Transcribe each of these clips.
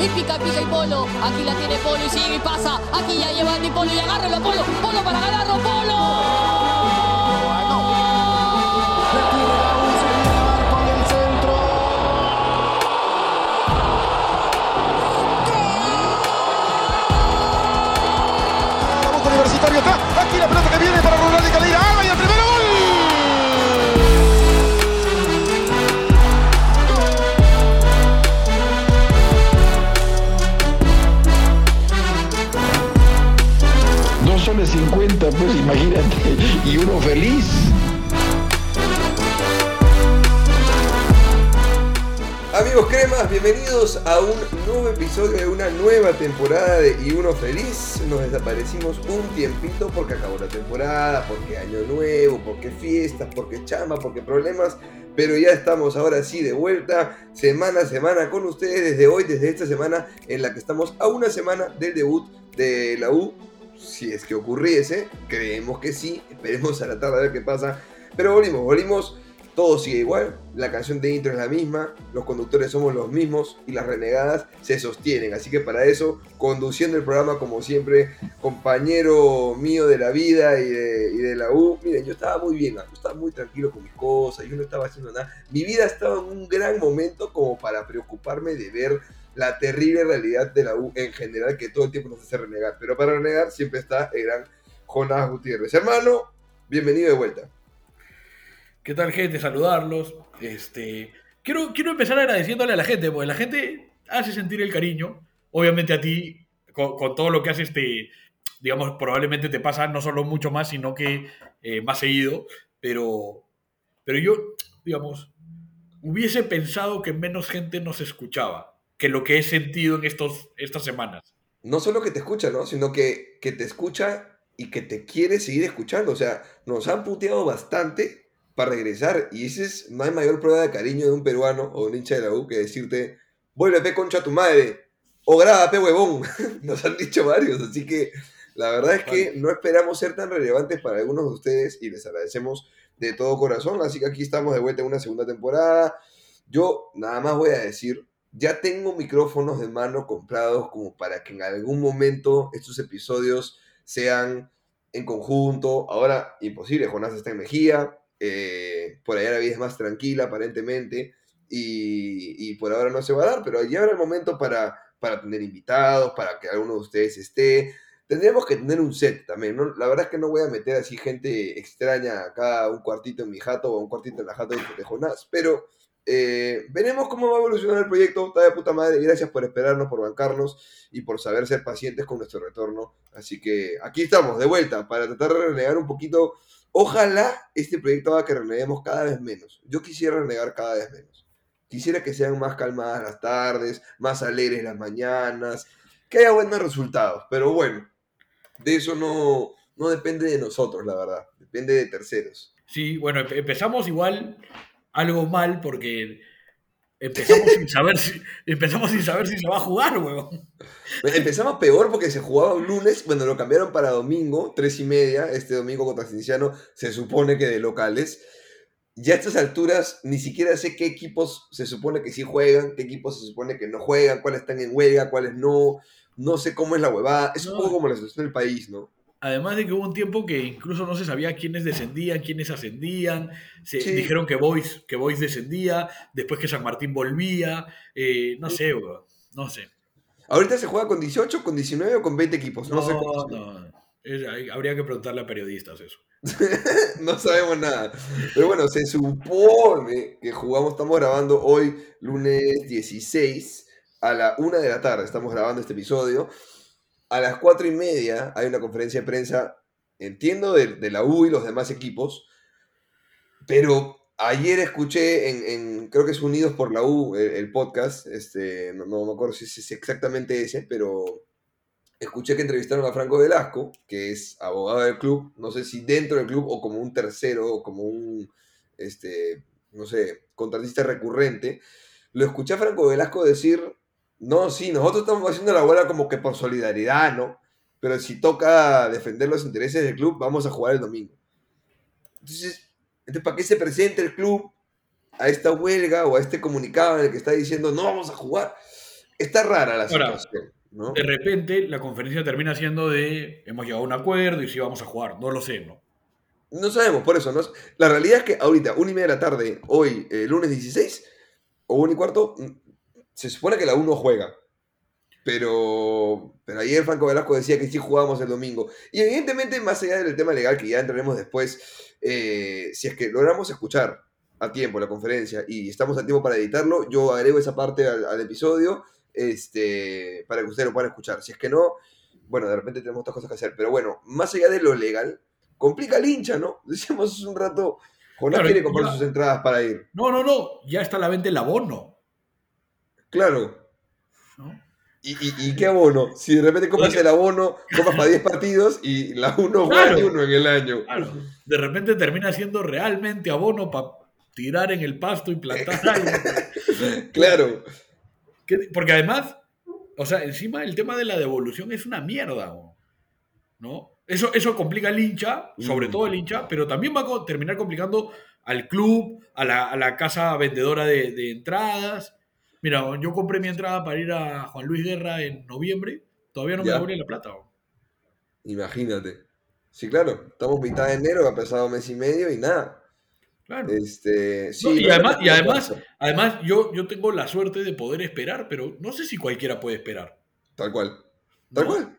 y pica, pica y Polo. Aquí la tiene Polo y sigue y pasa. Aquí ya lleva Andy Polo y agárralo a Polo. Polo para ganarlo, Polo. Universitario acá. Dos soles 50, pues imagínate, y uno feliz. Amigos cremas, bienvenidos a un nuevo episodio de una nueva temporada de Y Uno Feliz. Nos desaparecimos un tiempito porque acabó la temporada, porque año nuevo, porque fiestas, porque chamba, porque problemas. Pero ya estamos ahora sí de vuelta, semana a semana con ustedes desde hoy, desde esta semana en la que estamos a una semana del debut de la U. Si es que ocurriese, creemos que sí, esperemos a la tarde a ver qué pasa. Pero volvimos, volvimos todo sigue igual, la canción de intro es la misma, los conductores somos los mismos y las renegadas se sostienen. Así que para eso, conduciendo el programa como siempre, compañero mío de la vida y de, la U, miren, yo estaba muy bien, yo estaba muy tranquilo con mis cosas, yo no estaba haciendo nada. Mi vida estaba en un gran momento como para preocuparme de ver la terrible realidad de la U en general que todo el tiempo nos hace renegar. Pero para renegar siempre está el gran Jonás Gutiérrez. Hermano, bienvenido de vuelta. ¿Qué tal, gente? Saludarlos. Este, quiero, quiero empezar agradeciéndole a la gente, porque la gente hace sentir el cariño. Obviamente a ti, con, todo lo que haces, te, digamos, probablemente te pasa no solo mucho más, sino que eh, más seguido. Pero, pero yo, digamos, hubiese pensado que menos gente nos escuchaba que lo que he sentido en estos, estas semanas. No solo que te escucha, ¿no? Sino que, que te escucha y que te quiere seguir escuchando. O sea, nos han puteado bastante para regresar. Y ese es, no hay mayor prueba de cariño de un peruano o un hincha de la U que decirte, vuelve pe concha a tu madre, o graba pe huevón. Nos han dicho varios, así que la verdad es que no esperamos ser tan relevantes para algunos de ustedes y les agradecemos de todo corazón. Así que aquí estamos de vuelta en una segunda temporada. Yo nada más voy a decir, ya tengo micrófonos de mano comprados como para que en algún momento estos episodios sean en conjunto. Ahora, imposible, Jonás está en Mejía, eh, por allá la vida es más tranquila aparentemente y, por ahora no se va a dar, pero ya habrá el momento para, para tener invitados, para que alguno de ustedes esté. Tendríamos que tener un set también, ¿no? La verdad es que no voy a meter así gente extraña acá, un cuartito en mi jato o un cuartito en la jato de Jonás, pero eh, veremos cómo va a evolucionar el proyecto. Está de puta madre. Gracias por esperarnos, por bancarnos y por saber ser pacientes con nuestro retorno. Así que aquí estamos, de vuelta, para tratar de renegar un poquito Ojalá este proyecto haga que reneguemos cada vez menos. Yo quisiera renegar cada vez menos. Quisiera que sean más calmadas las tardes, más alegres las mañanas, que haya buenos resultados. Pero bueno, de eso no, no depende de nosotros, la verdad. Depende de terceros. Sí, bueno, empezamos igual algo mal porque Empezamos sin saber si, empezamos sin saber si se va a jugar, weón. Empezamos peor porque se jugaba un lunes, bueno, lo cambiaron para domingo, tres y media, este domingo contra Cinciano, se supone que de locales. Ya a estas alturas ni siquiera sé qué equipos se supone que sí juegan, qué equipos se supone que no juegan, cuáles están en huelga, cuáles no. No sé cómo es la huevada. Es un poco como la situación del país, ¿no? Además de que hubo un tiempo que incluso no se sabía quiénes descendían, quiénes ascendían. Se dijeron que Boys, que Boys descendía, después que San Martín volvía. Eh, no sé, no sé. Ahorita se juega con 18, con 19 o con 20 equipos. No, sé no. habría que preguntarle a periodistas eso. no sabemos nada. Pero bueno, se supone que jugamos, estamos grabando hoy, lunes 16, a la 1 de la tarde. Estamos grabando este episodio a las cuatro y media hay una conferencia de prensa, entiendo, de, la U y los demás equipos, pero ayer escuché en, creo que es Unidos por la U, el, podcast, este, no, me acuerdo si es exactamente ese, pero escuché que entrevistaron a Franco Velasco, que es abogado del club, no sé si dentro del club o como un tercero o como un, este, no sé, contratista recurrente. Lo escuché a Franco Velasco decir no, sí, nosotros estamos haciendo la bola como que por solidaridad, ¿no? Pero si toca defender los intereses del club, vamos a jugar el domingo. Entonces, ¿para qué se presenta el club a esta huelga o a este comunicado en el que está diciendo no vamos a jugar? está rara la Ahora, situación, ¿no? De repente, la conferencia termina siendo de hemos llegado a un acuerdo y sí vamos a jugar. No lo sé, ¿no? No sabemos, por eso. No, la realidad es que ahorita, una y media de la tarde, hoy, eh, lunes 16, o una y cuarto, se supone que la 1 juega. Pero, pero ayer Franco Velasco decía que sí jugábamos el domingo. Y evidentemente, más allá del tema legal, que ya entraremos después, eh, si es que logramos escuchar a tiempo la conferencia y estamos a tiempo para editarlo, yo agrego esa parte al, al episodio este, para que ustedes lo puedan escuchar. Si es que no, bueno, de repente tenemos otras cosas que hacer. Pero bueno, más allá de lo legal, complica al hincha, ¿no? Decíamos hace un rato, Jonás Claro, quiere comprar ya- sus entradas para ir. No, no, no. Ya está a la venta el abono. Claro. ¿no? ¿Y, y, y qué abono? Si de repente compras el abono, compras para 10 partidos y la 1 juega Claro. uno en el año. Claro. De repente termina siendo realmente abono para tirar en el pasto y plantar algo. Claro. Que- Porque además, o sea, encima el tema de la devolución es una mierda, ¿no? Eso, eso complica al hincha, sobre Mm. todo al hincha, pero también va a terminar complicando al club, a la, a la casa vendedora de, de entradas. Mira, yo compré mi entrada para ir a Juan Luis Guerra en noviembre, todavía no me Ya. devuelven la plata. ¿no? Imagínate. Sí, claro. Estamos mitad de enero, ha pasado mes y medio y nada. Claro. Este, sí, No, y además, y además yo, yo tengo la suerte de poder esperar, pero no sé si cualquiera puede esperar. Tal cual. Tal ¿no? cual.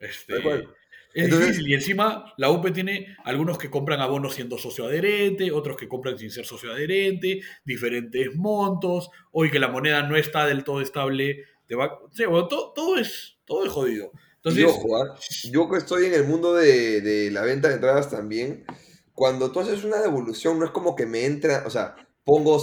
Este, Tal cual. Es Entonces- difícil. Y encima la UP tiene algunos que compran abonos siendo socio adherente, otros que compran sin ser socio adherente, diferentes montos. Hoy que la moneda no está del todo estable. Te va, sí, bueno, todo, todo es, todo es jodido. Entonces, y ojo, ¿ah? yo que estoy en el mundo de, de la venta de entradas también, cuando tú haces una devolución, no es como que me entra, o sea, pongo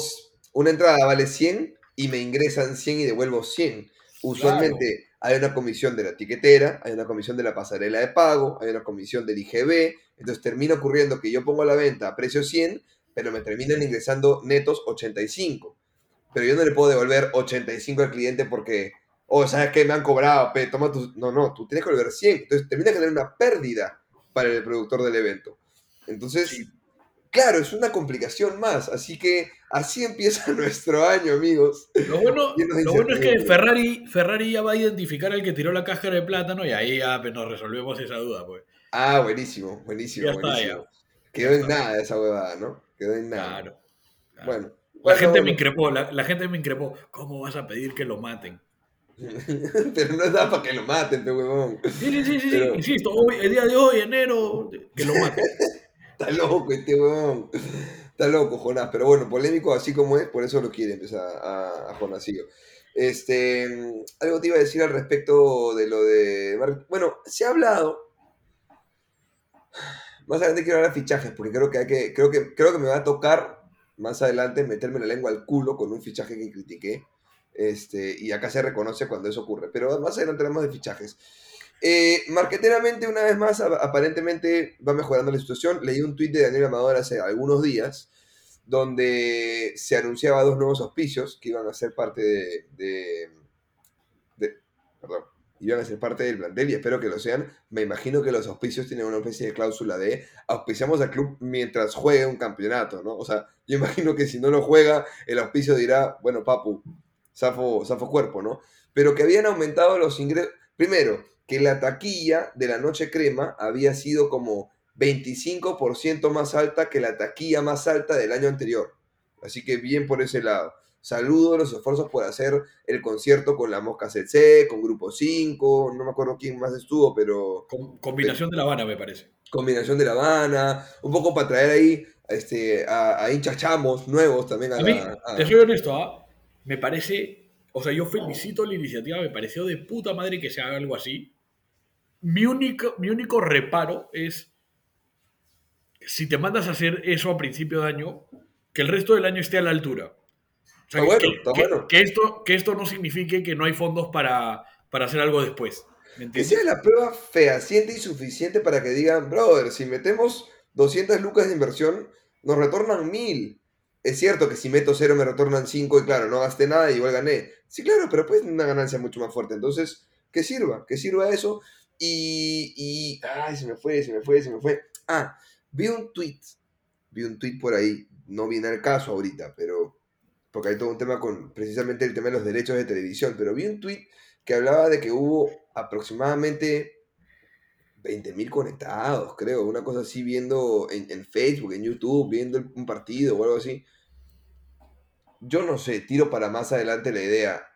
una entrada vale 100 y me ingresan 100 y devuelvo 100. Usualmente hay una comisión de la tiquetera, hay una comisión de la pasarela de pago, hay una comisión del IGB, entonces termina ocurriendo que yo pongo a la venta a precio 100, pero me terminan ingresando netos 85. Pero yo no le puedo devolver 85 al cliente porque o sabes que me han cobrado, pe, toma tu... No, no, tú tienes que volver 100. Entonces termina generando una pérdida para el productor del evento. Entonces. Claro, es una complicación más. Así que así empieza nuestro año, amigos. lo bueno, lo bueno es que. Ferrari, Ferrari ya va a identificar al que tiró la cáscara de plátano y ahí ya pues, nos resolvemos esa duda. Pues. Ah, buenísimo, buenísimo, Ya está, buenísimo. ya. Quedó Ya en está. nada esa huevada, ¿no? Quedó en nada. Claro. claro. Bueno. La bueno, gente me increpó, la, la gente me increpó. ¿Cómo vas a pedir que lo maten? Pero no da para que lo maten, pe huevón. Sí, sí, sí, sí, sí, Pero- insisto, hoy, el día de hoy, enero, que lo maten. Está loco este huevón. Está loco, Jonás. Pero bueno, polémico así como es, por eso lo quiere empezar a, a Jonasillo. Este, algo te iba a decir al respecto de lo de. Bueno, se ha hablado. Más adelante quiero hablar de fichajes, porque creo que hay que. Creo que, creo que me va a tocar más adelante meterme la lengua al culo con un fichaje que critiqué. Este, y acá se reconoce cuando eso ocurre. Pero más adelante hablamos de fichajes. Eh, marqueteramente, una vez más, aparentemente va mejorando la situación. Leí un tuit de Daniel Amador hace algunos días donde se anunciaba dos nuevos auspicios que iban a ser parte de- perdón, iban a ser parte del plantel y espero que lo sean. Me imagino que los auspicios tienen una especie de cláusula de auspiciamos al club mientras juegue un campeonato, ¿no? O sea, yo imagino que si no lo juega, el auspicio dirá, bueno, papu, zafo, zafo cuerpo, ¿no? Pero que habían aumentado los ingresos. Primero, que la taquilla de la Noche Crema había sido como 25% más alta que la taquilla más alta del año anterior. Así que bien por ese lado. Saludo los esfuerzos por hacer el concierto con la Mosca CC, con Grupo 5, no me acuerdo quién más estuvo, pero Com- combinación de La Habana, me parece. combinación de La Habana, un poco para traer ahí este, a, a hinchas chamos nuevos también a, A mí, la... a- te soy honesto, ¿ah? me parece, o sea, yo felicito la iniciativa, me pareció de puta madre que se haga algo así. Mi único, mi único reparo es, si te mandas a hacer eso a principio de año, que el resto del año esté a la altura. O sea, bueno, que, bueno. que esto, que esto no signifique que no hay fondos para, para hacer algo después. ¿Me Que sea la prueba fehaciente y suficiente para que digan, brother, si metemos 200 lucas de inversión, nos retornan 1000. Es cierto que si meto cero me retornan 5 y claro, no gasté nada y igual gané. Sí, claro, pero pues una ganancia mucho más fuerte. Entonces, que sirva, que sirva eso. Y, y, ay, se me fue, se me fue, se me fue. Ah, vi un tweet, vi un tweet por ahí, no viene al caso ahorita, pero porque hay todo un tema con precisamente el tema de los derechos de televisión, pero vi un tweet que hablaba de que hubo aproximadamente 20.000 conectados, creo, una cosa así, viendo en, en Facebook, en YouTube, viendo un partido o algo así. Yo no sé, tiro para más adelante la idea.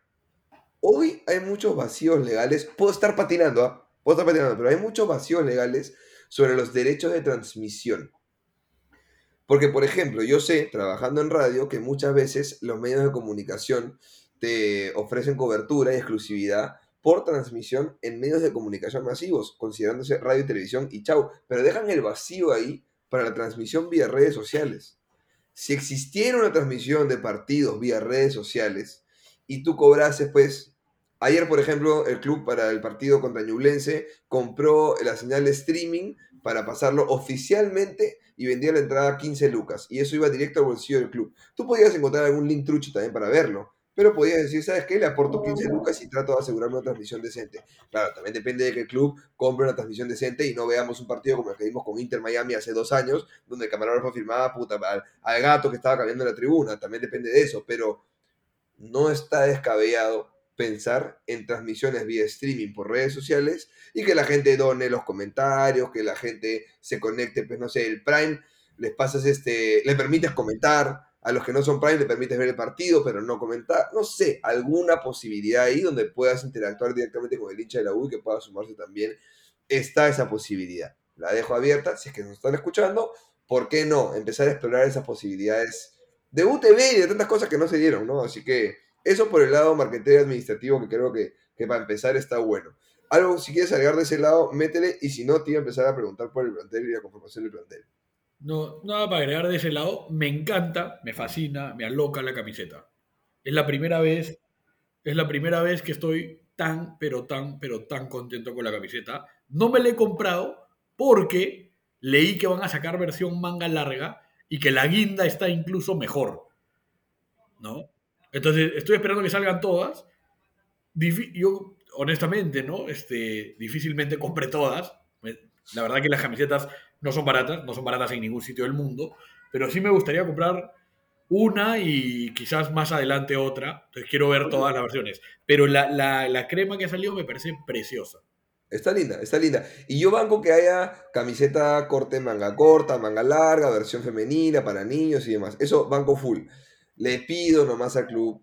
Hoy hay muchos vacíos legales, puedo estar patinando, ¿ah? Puedo estar patinando, pero hay muchos vacíos legales sobre los derechos de transmisión. Porque, por ejemplo, yo sé, trabajando en radio, que muchas veces los medios de comunicación te ofrecen cobertura y exclusividad por transmisión en medios de comunicación masivos, considerándose radio y televisión y chau, pero dejan el vacío ahí para la transmisión vía redes sociales. Si existiera una transmisión de partidos vía redes sociales y tú cobrases, pues, ayer, por ejemplo, el club para el partido contra Ñublense compró la señal de streaming para pasarlo oficialmente y vendía la entrada a 15 lucas. Y eso iba directo al bolsillo del club. Tú podías encontrar algún link trucho también para verlo. Pero podías decir, ¿sabes qué? Le aporto 15 lucas y trato de asegurarme una transmisión decente. Claro, también depende de que el club compre una transmisión decente y no veamos un partido como el que vimos con Inter Miami hace dos años, donde el camarógrafo firmaba puta, al, al gato que estaba cambiando la tribuna. También depende de eso, pero no está descabellado pensar en transmisiones vía streaming por redes sociales y que la gente done los comentarios, que la gente se conecte, pues no sé, el Prime, les pasas este, le permites comentar, a los que no son Prime le permites ver el partido, pero no comentar, no sé, alguna posibilidad ahí donde puedas interactuar directamente con el hincha de la U que pueda sumarse también, está esa posibilidad. La dejo abierta, si es que nos están escuchando, ¿por qué no? Empezar a explorar esas posibilidades de UTV y de tantas cosas que no se dieron, ¿no? Así que eso por el lado marquetero administrativo que creo que, que para empezar está bueno. Algo, si quieres agregar de ese lado, métele y si no, te iba a empezar a preguntar por el plantel y la conformación del plantel. No, nada para agregar de ese lado. Me encanta, me fascina, me aloca la camiseta. Es la primera vez, es la primera vez que estoy tan, pero tan, pero tan contento con la camiseta. No me la he comprado porque leí que van a sacar versión manga larga y que la guinda está incluso mejor. ¿No? Entonces, estoy esperando que salgan todas. Yo, honestamente, ¿no? Este, difícilmente compré todas. La verdad que las camisetas no son baratas, no son baratas en ningún sitio del mundo, pero sí me gustaría comprar una y quizás más adelante otra. Entonces quiero ver todas las versiones. Pero la, la- la crema que ha salido me parece preciosa. Está linda, está linda. Y yo banco que haya camiseta corte manga corta, manga larga, versión femenina para niños y demás. Eso banco full. Le pido nomás al club,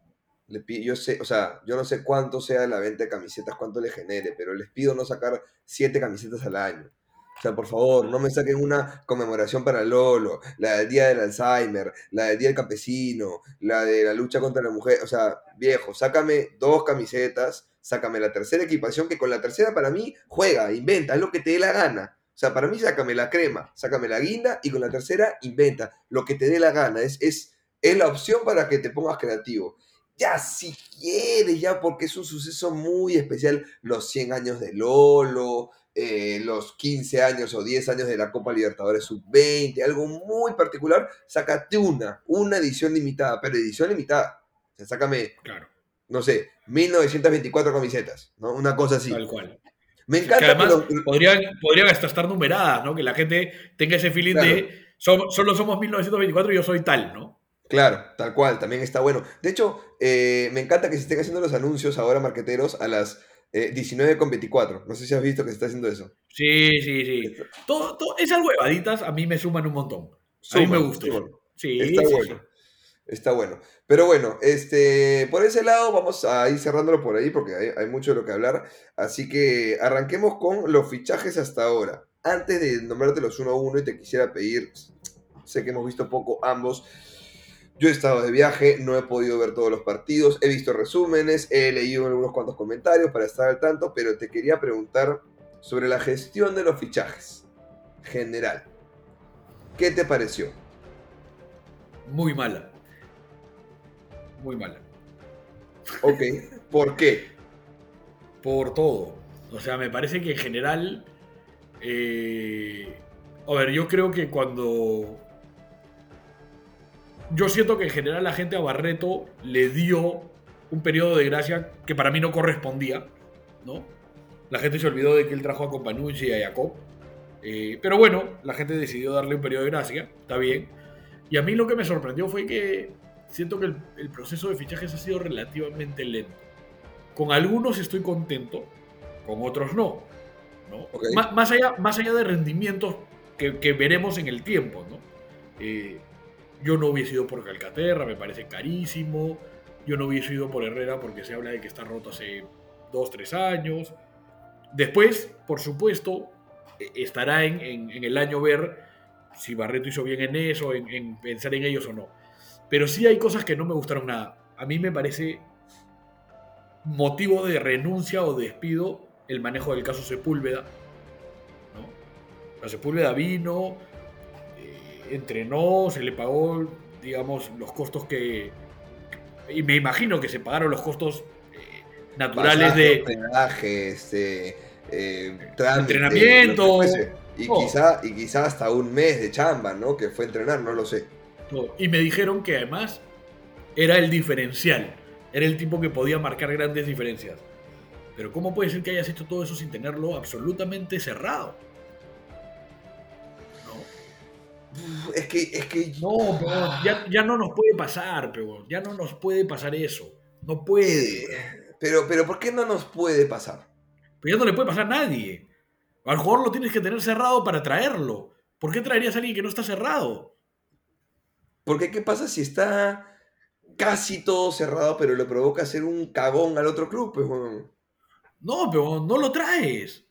le pido, yo sé, o sea, yo no sé cuánto sea la venta de camisetas, cuánto le genere, pero les pido no sacar siete camisetas al año. O sea, por favor, no me saquen una conmemoración para Lolo, la del Día del Alzheimer, la del Día del Campesino, la de la lucha contra la mujer. O sea, viejo, sácame dos camisetas, sácame la tercera equipación, que con la tercera para mí juega, inventa, es lo que te dé la gana. O sea, para mí sácame la crema, sácame la guinda y con la tercera inventa lo que te dé la gana. Es, es, es la opción para que te pongas creativo. Ya si quieres, ya porque es un suceso muy especial, los 100 años de Lolo, eh, los 15 años o 10 años de la Copa Libertadores Sub-20, algo muy particular, sácate una, una edición limitada, pero edición limitada. O sea, sácame, Claro, no sé, 1924 camisetas, ¿no? Una cosa así. tal cual. Me Que encanta además que lo- podrían, podrían hasta estar numeradas, ¿no? Que la gente tenga ese feeling Claro. de "Som- solo somos 1924 y yo soy tal, ¿no? Claro, tal cual, también está bueno. De hecho, eh, me encanta que se estén haciendo los anuncios ahora marqueteros a las eh, 19.24. No sé si has visto que se está haciendo eso. Sí, sí, sí. Todo, todo- esas huevaditas a mí me suman un montón. A mí me Suman, gusta. suman. Sí, Está sí, bueno. sí. Está bueno. Pero bueno, este, por ese lado vamos a ir cerrándolo por ahí porque hay, hay mucho de lo que hablar. Así que arranquemos con los fichajes hasta ahora. Antes de nombrarte los uno a uno y te quisiera pedir, sé que hemos visto poco ambos. Yo he estado de viaje, no he podido ver todos los partidos, he visto resúmenes, he leído algunos cuantos comentarios para estar al tanto, pero te quería preguntar sobre la gestión de los fichajes. General. ¿Qué te pareció? Muy mala. Muy mala. Ok, ¿por qué? Por todo. O sea, me parece que en general. eh, a ver, yo creo que cuando. Yo siento que en general la gente a Barreto le dio un periodo de gracia que para mí no correspondía, ¿no? La gente se olvidó de que él trajo a Companucci y a Jacob. Eh, pero bueno, la gente decidió darle un periodo de gracia, está bien. Y a mí lo que me sorprendió fue que siento que el, el proceso de fichajes ha sido relativamente lento. Con algunos estoy contento, con otros no. ¿no? Ok. Má- Más, allá, más allá de rendimientos que, que veremos en el tiempo. ¿no? Eh, yo no hubiese ido por Calcaterra, me parece carísimo. Yo no hubiese ido por Herrera porque se habla de que está roto hace dos, tres años. Después, por supuesto, eh, estará en, el año ver si Barreto hizo bien en eso, en, en pensar en ellos o no. Pero sí hay cosas que no me gustaron nada. A mí me parece motivo de renuncia o despido el manejo del caso Sepúlveda. ¿no? La Sepúlveda vino, entrenó, se le pagó, digamos, los costos que... Y me imagino que se pagaron los costos eh, naturales Pasaje, de... este, eh, trámite, Entrenamiento. Y, todo. quizá, y quizá hasta un mes de chamba, ¿no? Que fue entrenar, no lo sé. Y me dijeron que además era el diferencial. Era el tipo que podía marcar grandes diferencias. Pero ¿cómo puede ser que hayas hecho todo eso sin tenerlo absolutamente cerrado? Es que, es que no pero ya, ya no nos puede pasar, pero ya no nos puede pasar eso. No puede. Eh, Pero, pero ¿por qué no nos puede pasar? Pero ya no le puede pasar a nadie. Al jugador lo tienes que tener cerrado para traerlo. ¿Por qué traerías a alguien que no está cerrado? Porque ¿qué pasa si está casi todo cerrado, pero le provoca hacer un cagón al otro club? Pues? No, pero no lo traes.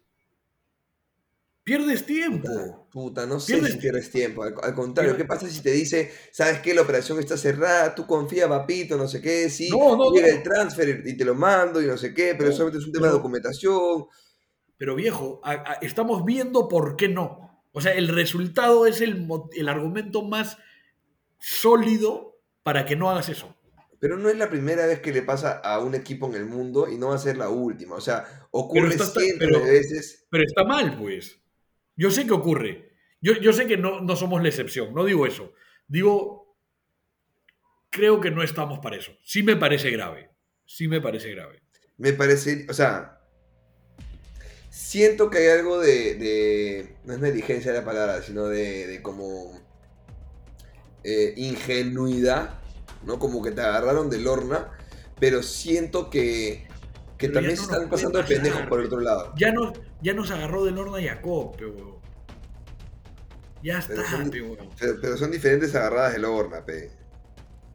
Pierdes tiempo. Puta, puta, no sé si pierdes tiempo. Al, al contrario, ¿qué pasa si te dice, sabes qué, la operación está cerrada, tú confía, papito, no sé qué, sí, No, no, llega no. el transfer y te lo mando y no sé qué, pero solamente es un tema de documentación. Pero viejo, a- a- estamos viendo por qué no. O sea, el resultado es el, argumento más sólido para que no hagas eso. Pero no es la primera vez que le pasa a un equipo en el mundo y no va a ser la última. O sea, ocurre está- cientos pero- de veces. Pero está mal, pues. Yo sé que ocurre. Yo, yo sé que no, no somos la excepción. No digo eso. Digo, creo que no estamos para eso. Sí me parece grave. Sí me parece grave. Me parece, o sea, siento que hay algo de, de- no es negligencia la palabra, sino de, de como eh, ingenuidad, ¿no? Como que te agarraron de lorna, pero siento que, que Pero también no se están pasando de pasar, pendejos por el pero- otro lado. Ya nos, ya nos agarró de Lorna Jacob, pe, huevón. Ya Pero está, son- pe, huevón. Pero, pero son diferentes agarradas de lorna, pe.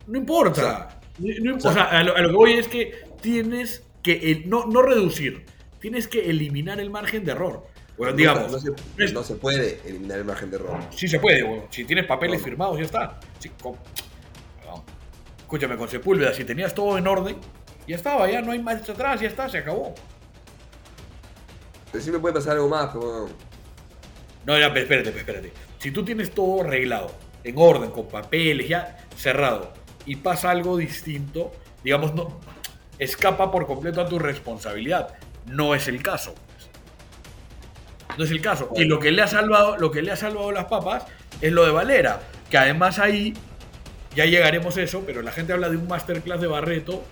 No importa. No- no- o sea, a lo, a lo que voy es que tienes que el- no, no reducir, tienes que eliminar el margen de error. Bueno, digamos, no, se, no puede eliminar el margen de error. sí se puede, bueno, si tienes papeles No. firmados, ya está. Sí, con- no. escúchame, con Sepúlveda, si tenías todo en orden, ya estaba, ya no hay más atrás, ya está, se acabó. Pero sí me puede pasar algo más, pero. No, ya, espérate, espérate. Si tú tienes todo arreglado, en orden, con papeles, ya cerrado, y pasa algo distinto, digamos, no escapa por completo a tu responsabilidad. No es el caso. pues. No es el caso. Y lo que le ha salvado, lo que le ha salvado las papas es lo de Valera, que además ahí ya llegaremos a eso, pero la gente habla de un masterclass de Barreto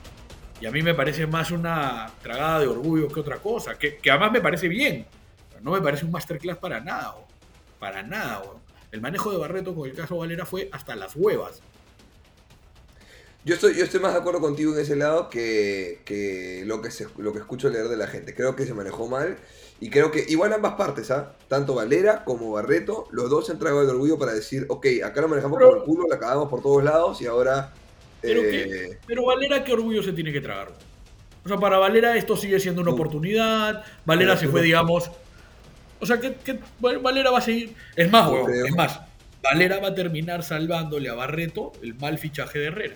y a mí me parece más una tragada de orgullo que otra cosa, que, que además me parece bien. Pero no me parece un masterclass para nada, para nada. weón. El manejo de Barreto con el caso Valera fue hasta las huevas. Yo estoy, yo estoy más de acuerdo contigo en ese lado que, que lo, que se- lo que escucho leer de la gente. Creo que se manejó mal y creo que igual ambas partes, ¿ah? Tanto Valera como Barreto, los dos se han tragado el orgullo para decir, ok, acá lo manejamos por el culo, la cagamos por todos lados y ahora... Pero, eh, que- pero Valera, ¿qué orgullo se tiene que tragar? O sea, para Valera esto sigue siendo una Mm. oportunidad. Valera se fue, digamos. O sea, que, que Val- Valera va a seguir. Es más, creo. es más. Valera va a terminar salvándole a Barreto el mal fichaje de Herrera.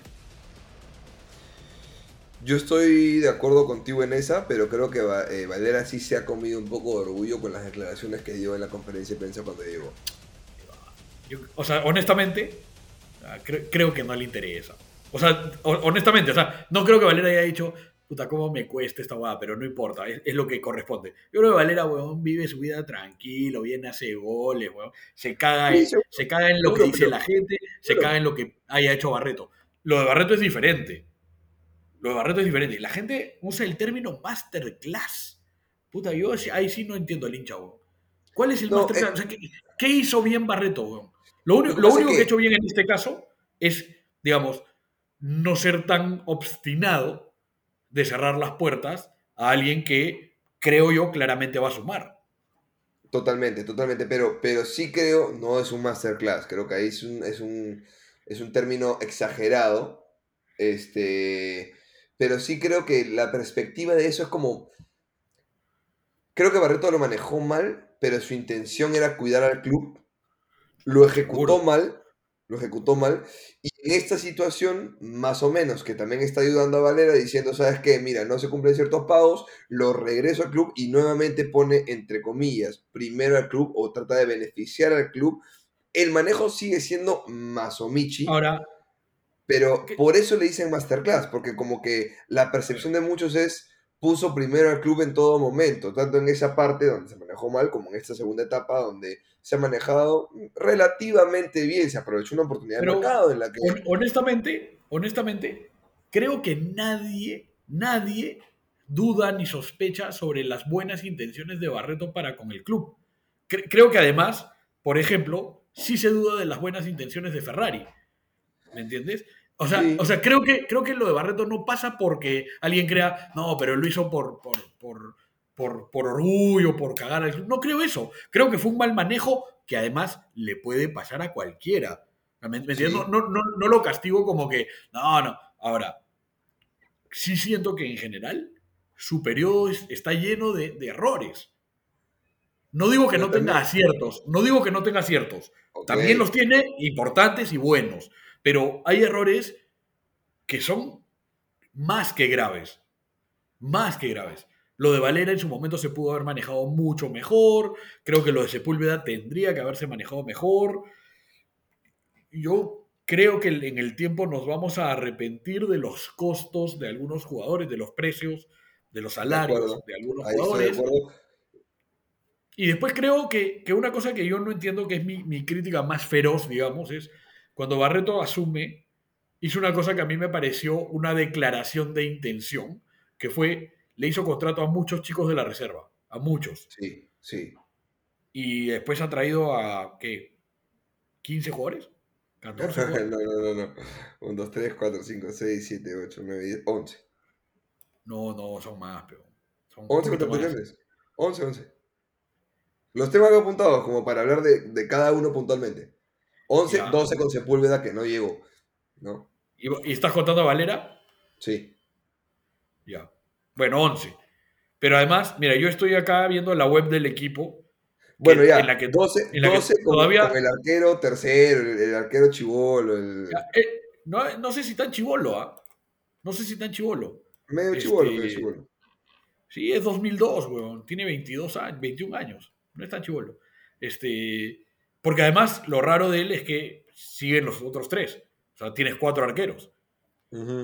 Yo estoy de acuerdo contigo en esa, pero creo que eh, Valera sí se ha comido un poco de orgullo con las declaraciones que dio en la conferencia de prensa cuando llegó. O sea, honestamente, o sea, cre- creo que no le interesa. O sea, ho- honestamente, o sea, no creo que Valera haya dicho, puta, cómo me cuesta esta guada, pero no importa, es, es lo que corresponde. Yo creo que Valera, weón, vive su vida tranquilo, viene, hace goles, weón, se caga, en, se caga en lo que dice pero- la gente, se pero- caga en lo que haya hecho Barreto. Lo de Barreto es diferente. Lo de Barreto es diferente. La gente usa el término masterclass. Puta, yo ahí sí no entiendo al hincha, weón. ¿Cuál es el No, masterclass? eh, O sea, ¿qué, qué hizo bien Barreto, weón? Lo único, Lo único que... que- ha hecho bien en este caso es, digamos, no ser tan obstinado de cerrar las puertas a alguien que creo yo claramente va a sumar. Totalmente, totalmente, pero, pero sí creo, no es un masterclass, creo que ahí es un, es un, es un término exagerado, este, pero sí creo que la perspectiva de eso es como, creo que Barreto lo manejó mal, pero su intención era cuidar al club, lo ejecutó Seguro. mal, lo ejecutó mal, y en esta situación, más o menos, que también está ayudando a Valera diciendo, ¿sabes qué? Mira, no se cumplen ciertos pagos, lo regreso al club y nuevamente pone, entre comillas, primero al club o trata de beneficiar al club. El manejo sigue siendo Masomichi, Ahora, pero por eso le dicen masterclass, porque como que la percepción de muchos es puso primero al club en todo momento, tanto en esa parte donde se manejó mal como en esta segunda etapa donde se ha manejado relativamente bien, se aprovechó una oportunidad Pero, de mercado en la que... hon- honestamente, honestamente, creo que nadie, nadie duda ni sospecha sobre las buenas intenciones de Barreto para con el club. Cre- creo que además, por ejemplo, sí se duda de las buenas intenciones de Ferrari. ¿Me entiendes? O sea, Sí. o sea creo, que, creo que lo de Barreto no pasa porque alguien crea, no, pero lo hizo por, por, por, por, por orgullo, por cagar al club. No creo eso. Creo que fue un mal manejo que además le puede pasar a cualquiera. ¿Me, me? Sí. No, no, no, no lo castigo como que, no, no. Ahora, sí siento que en general su periodo es- está lleno de, de errores. No digo que Pero no tenga también- aciertos, no digo que no tenga aciertos. Ok, También los tiene importantes y buenos, pero hay errores que son más que graves. Más que graves. Lo de Valera en su momento se pudo haber manejado mucho mejor. Creo que lo de Sepúlveda tendría que haberse manejado mejor. Yo creo que en el tiempo nos vamos a arrepentir de los costos de algunos jugadores, de los precios, de los salarios de algunos ahí estoy de jugadores. Y después creo que, que una cosa que yo no entiendo, que es mi, mi crítica más feroz, digamos, es cuando Barreto asume, hizo una cosa que a mí me pareció una declaración de intención, que fue, le hizo contrato a muchos chicos de la reserva, a muchos. Sí, sí. Y después ha traído a, ¿qué? ¿15 jugadores? ¿14 No, jugadores? no, no, no. 1, 2, 3, 4, 5, 6, 7, 8, 9, 10, 11. No, no, son más, pero... Son un 11 poquito más. contemporáneos. 11, 11. Los tengo acá apuntados como para hablar de, de cada uno puntualmente. 11, Ya. 12 con Sepúlveda que no llegó. ¿No? ¿Y, y estás contando a Valera? Sí. Ya. Bueno, 11. Pero además, mira, yo estoy acá viendo la web del equipo. Bueno, que- ya. en la que- 12, en la que 12 con, todavía- con el arquero tercero, el, el arquero chivolo, el eh, no, no sé si tan chivolo, ¿ah? No sé si tan chivolo. medio este- chivolo, medio chivolo. Sí, es 2002, weón. Tiene 22 años, 21 años. No es tan chivolo. Este, porque además, lo raro de él es que siguen los otros tres. O sea, tienes cuatro arqueros.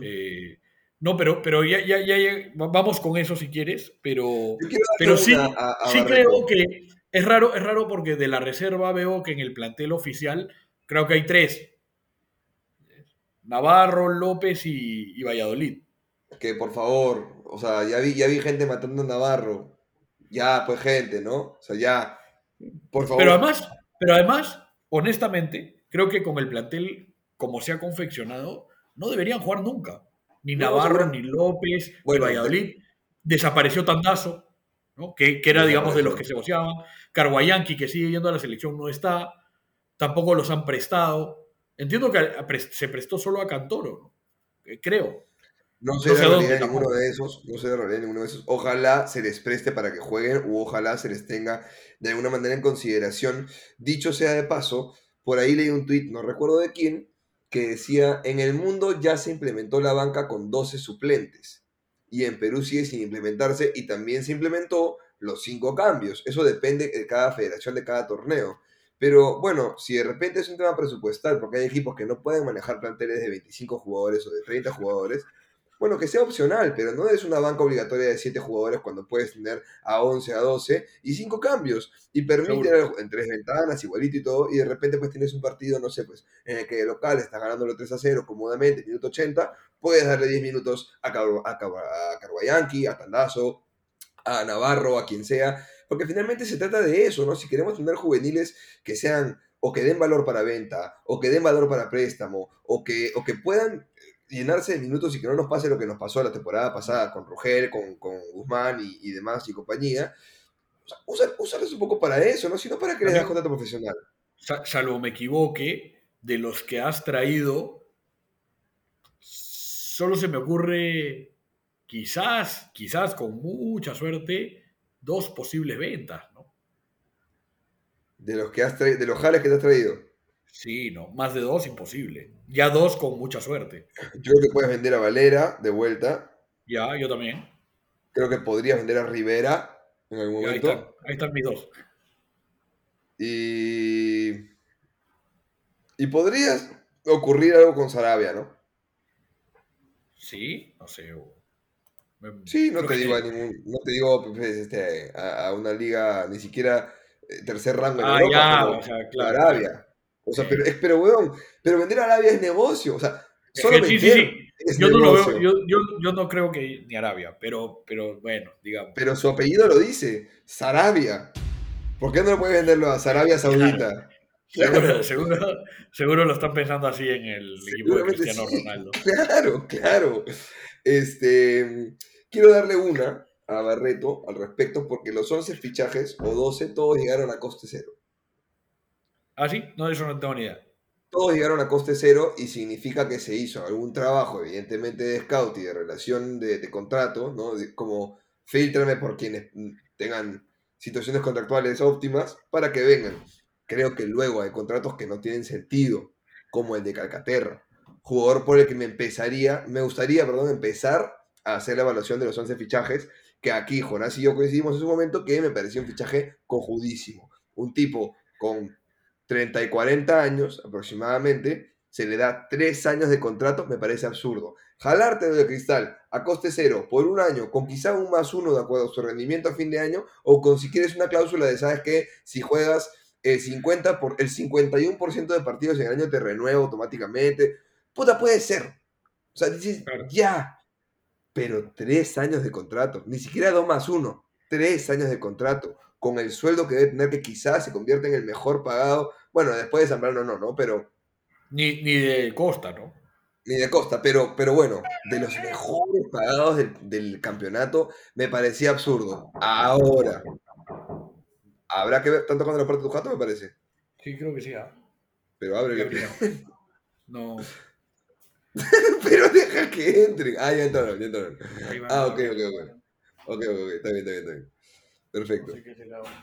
Eh, no, pero, pero ya, ya, ya, ya- vamos con eso si quieres. Pero, pero sí, una a- a sí creo que es raro, es raro porque de la reserva veo que en el plantel oficial creo que hay tres. Navarro, López y, y Valladolid. Que por favor, o sea, ya vi, ya vi gente matando a Navarro. Ya, pues gente, ¿no? O sea, ya. Por favor. Pero además, pero además, honestamente, creo que con el plantel como se ha confeccionado, no deberían jugar nunca. Ni Navarro, ni López, Bueno, ni Valladolid. Desapareció Tandazo, ¿no? que, que era, digamos, de los que se voceaban. Carguayanqui, que sigue yendo a la selección, no está. Tampoco los han prestado. Entiendo que se prestó solo a Cantoro, ¿no? Eh, creo. No sé de realidad ninguno de esos, no sé de realidad ninguno de esos. Ojalá se les preste para que jueguen u ojalá se les tenga de alguna manera en consideración. Dicho sea de paso, por ahí leí un tuit, no recuerdo de quién, que decía, en el mundo ya se implementó la banca con 12 suplentes y en Perú sigue sin implementarse y también se implementó los cinco cambios. Eso depende de cada federación, de cada torneo. Pero bueno, si de repente es un tema presupuestal, porque hay equipos que no pueden manejar planteles de 25 jugadores o de 30 jugadores, bueno, que sea opcional, pero no es una banca obligatoria de 7 jugadores cuando puedes tener a 11, a 12 y 5 cambios. Y permite Seguro. en tres ventanas, igualito y todo, y de repente pues tienes un partido, no sé, pues en el que de local estás ganándolo 3 a 0 cómodamente, minuto 80, puedes darle 10 minutos a, Car a, Car a Carguayanqui, a Tandazo, a Navarro, a quien sea, porque finalmente se trata de eso, ¿no? Si queremos tener juveniles que sean o que den valor para venta, o que den valor para préstamo, o que, o que puedan llenarse de minutos y que no nos pase lo que nos pasó la temporada pasada con Rogel, con, con Guzmán y, y demás y compañía. O sea, usa- úsalos un poco para eso, ¿no? Sino para que les des contrato profesional. Sa- salvo me equivoque, de los que has traído, solo se me ocurre, quizás, quizás con mucha suerte, dos posibles ventas, ¿no? De los que has traído, de los jales que te has traído. Sí, no, más de dos imposible. Ya dos con mucha suerte. Yo creo que puedes vender a Valera de vuelta. Ya, yo también. Creo que podrías vender a Rivera en algún Ya, ahí, momento. están, ahí están mis dos. Y. Y podrías ocurrir algo con Sarabia, ¿no? Sí, no sé. Sí, no te digo a ningún, no te digo pues, este, a, a una liga ni siquiera eh, tercer rango en Ah, Europa, ya, pero o sea, claro. Arabia. O sea, pero, es, pero weón, pero vender a Arabia es negocio. O sea, Es solo que sí, sí, vender sí. es Yo no lo veo, yo, yo, yo no creo que ni Arabia, pero, pero bueno, digamos. Pero su apellido lo dice, Sarabia. ¿Por qué no lo puedes venderlo a Sarabia Saudita? Seguro, Claro, seguro, seguro lo están pensando así en el equipo de Cristiano. Ronaldo. Claro, claro. Este, quiero darle una a Barreto al respecto porque los 11 fichajes o 12 todos llegaron a coste cero. ¿Ah, sí? No, eso no tengo ni idea. Todos llegaron a coste cero y significa que se hizo algún trabajo, evidentemente de scout y de relación de, contrato, ¿no? Como filtrame por quienes tengan situaciones contractuales óptimas para que vengan. Creo que luego hay contratos que no tienen sentido, como el de Calcaterra, jugador por el que me empezaría, me gustaría, perdón, empezar a hacer la evaluación de los 11 fichajes, que aquí Jonás y yo coincidimos en su momento que me pareció un fichaje cojudísimo. Un tipo con 30 y 40 años aproximadamente, se le da 3 años de contrato, me parece absurdo. Jalarte de cristal a coste cero por un año, con quizá un más uno de acuerdo a su rendimiento a fin de año, o con si quieres una cláusula de, ¿sabes qué? Si juegas el 50 por, el 51% de partidos en el año te renueva automáticamente. Puta, puede ser. O sea, dices, Claro. ya. Pero tres años de contrato, ni siquiera dos más uno, tres años de contrato, con el sueldo que debe tener que quizás se convierta en el mejor pagado. Bueno, después de Zambrano no, no, pero Ni, ni de Costa, ¿no? ni de Costa, pero, pero bueno, de los mejores pagados del, del campeonato me parecía absurdo. Ahora, habrá que ver tanto cuando la parte de tu jato, me parece. Sí, creo que sí. ¿ah? Pero abre Gabriel. No. Pero deja que entren. Ah, ya entraron, ya entraron. Ah, ok, ok, ok. Ok, ok, está bien, está bien, está bien. Perfecto.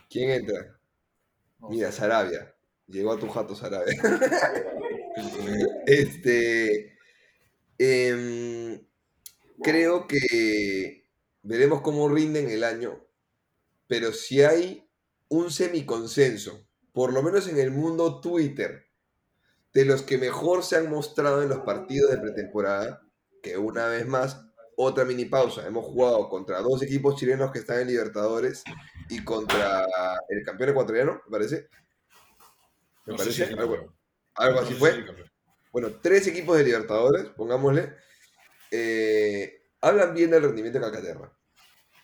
¿Quién entra? Mira. Sarabia. Llegó a tu jato Sarabia. este. em, creo que veremos cómo rinden el año. Pero si hay un semiconsenso, por lo menos en el mundo Twitter, de los que mejor se han mostrado en los partidos de pretemporada, que una vez más, otra mini pausa. Hemos jugado contra dos equipos chilenos que están en Libertadores y contra el campeón ecuatoriano, me parece. Me No parece si algo, así fue. si. Bueno, tres equipos de Libertadores, pongámosle, eh, hablan bien del rendimiento de Calcaterra.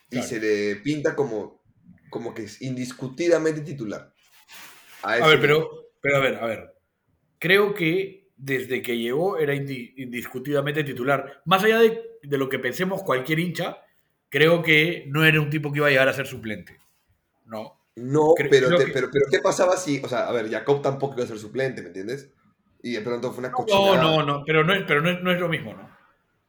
Y Claro. se le pinta como, como que es indiscutidamente titular. A ver, pero, pero a ver, a ver. Creo que desde que llegó era indi- indiscutidamente titular. Más allá de, de lo que pensemos cualquier hincha, creo que no era un tipo que iba a llegar a ser suplente. No. No, pero, creo te- que- pero, pero ¿qué pasaba si, o sea, a ver, Jacob tampoco iba a ser suplente, ¿me entiendes? Y de pronto fue una No, cochinada. no, no, pero no es, pero no es, no es lo mismo, ¿no?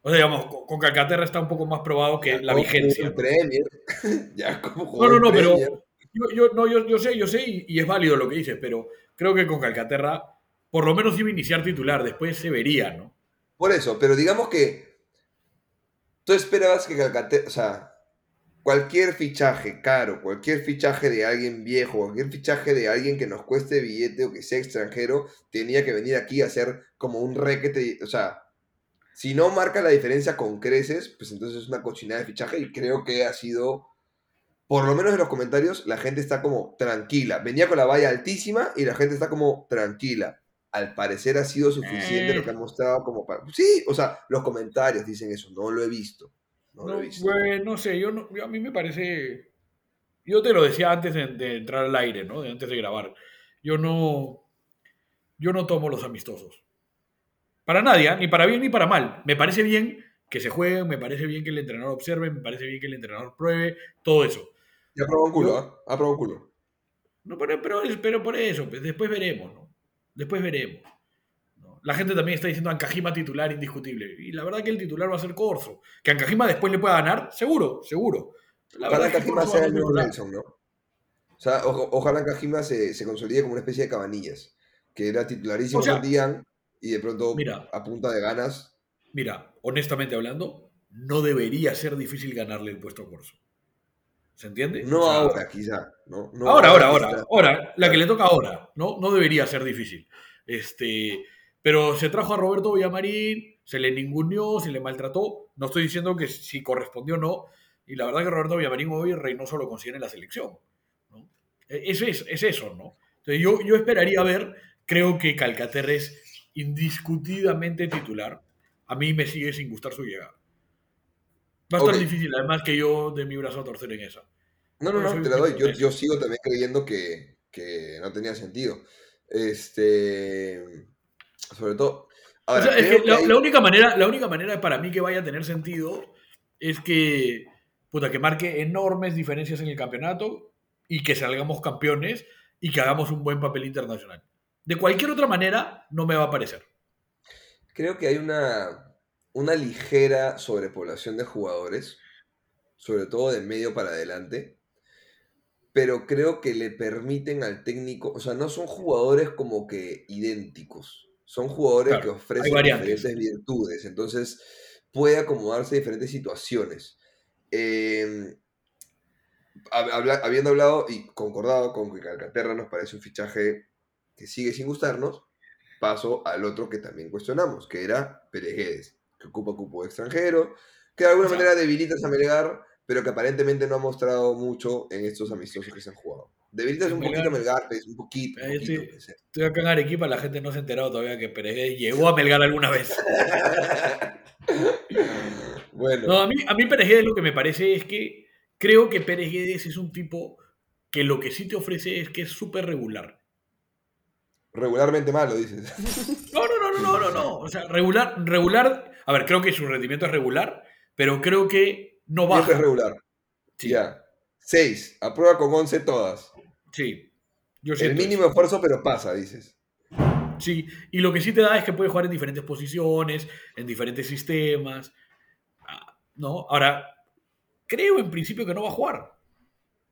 O sea, digamos, con, con Calcaterra está un poco más probado que la Jacob vigencia. en ¿no? Premier. Jacob jugó No, no, no, pero yo, yo, no, yo, yo sé, yo sé, y, y es válido lo que dices, pero creo que con Calcaterra por lo menos iba a iniciar titular, después se vería, ¿no? Por eso, pero digamos que tú esperabas que Calcaterra, o sea, cualquier fichaje caro, cualquier fichaje de alguien viejo, cualquier fichaje de alguien que nos cueste billete o que sea extranjero, tenía que venir aquí a hacer como un requete, o sea, si no marca la diferencia con creces, pues entonces es una cochinada de fichaje y creo que ha sido, por lo menos en los comentarios, la gente está como tranquila. Venía con la valla altísima y la gente está como tranquila al parecer ha sido suficiente Eh. lo que han mostrado como para... Sí, o sea, los comentarios dicen eso, no lo he visto. No, lo No, he visto. bueno, no sé, yo no, yo- a mí me parece. Yo te lo decía antes de, de entrar al aire, ¿no? De antes de grabar. Yo no. Yo no tomo los amistosos. Para nadie, ¿ah? ni para bien ni para mal. Me parece bien que se jueguen, me parece bien que el entrenador observe, me parece bien que el entrenador pruebe, todo eso. Ya probó un culo, ¿ah? Ha probado un culo. No, pero, pero, pero por eso, pues, después veremos, ¿no? Después veremos. La gente también está diciendo Ancajima titular indiscutible. Y la verdad que el titular va a ser Corso. Que Ancajima después le pueda ganar, seguro, seguro. La Ojalá verdad Corso sea el nuevo. Nelson, ¿no? O sea, ojalá Kajima se, se consolide como una especie de cabanillas. Que era titularísimo O sea, con Dian y de pronto, mira. a punta de ganas, Mira, honestamente hablando, no debería ser difícil ganarle el puesto a Corso. ¿Se entiende? no O sea, ahora quizá, ¿no? No ahora, ahora, ahora, ahora, la que le toca ahora, ¿no? No debería ser difícil. Este, pero se trajo a Roberto Villamarín, se le ninguneó, se le maltrató. No estoy diciendo que si correspondió o no. Y la verdad que Roberto Villamarín hoy Reynoso lo considera en la selección. ¿no? E- Es, es, es eso, ¿no? Entonces yo, yo esperaría ver, creo que Calcaterra es indiscutidamente titular. A mí me sigue sin gustar su llegada. Va a estar difícil, además que yo de mi brazo a torcer en esa. No, no, no, te la doy. Yo, yo sigo también creyendo que, que no tenía sentido. Este. Sobre todo. O Ahora, sea, es creo que la, hay- la única manera, la única manera para mí que vaya a tener sentido es que, puta, que marque enormes diferencias en el campeonato y que salgamos campeones y que hagamos un buen papel internacional. De cualquier otra manera, no me va a parecer. creo que hay una, una ligera sobrepoblación de jugadores, sobre todo de medio para adelante, pero creo que le permiten al técnico, o sea, no son jugadores como que idénticos, son jugadores Claro, que ofrecen diferentes virtudes, entonces puede acomodarse a diferentes situaciones. Eh, habla- habiendo hablado y concordado con que Calcaterra nos parece un fichaje que sigue sin gustarnos, paso al otro que también cuestionamos, que era Pérez Guedes, que ocupa cupo extranjero, que de alguna manera debilita a Melgar, pero que aparentemente no ha mostrado mucho en estos amistosos que se han jugado. Debilita un Melgar- poquito a Melgar, pues, un poquito, un pues, eh. Estoy acá en Arequipa, la gente no se ha enterado todavía que Pérez llegó a Melgar alguna vez. bueno, No, a mí, a mí lo que me parece es que creo que Pérez Guedes es un tipo que lo que sí te ofrece es que es súper regular. regularmente malo, dices. No, no, no, no, no, no, no. O sea, regular, regular. A ver, creo que su rendimiento es regular, pero creo que no Siempre baja. es regular. Sí, Ya. 6. Aprueba con 11 todas. sí. Yo El mínimo esfuerzo, pero pasa, dices. Sí, y lo que sí te da es que puede jugar en diferentes posiciones, en diferentes sistemas. Ah, ¿No? Ahora, creo en principio que no va a jugar.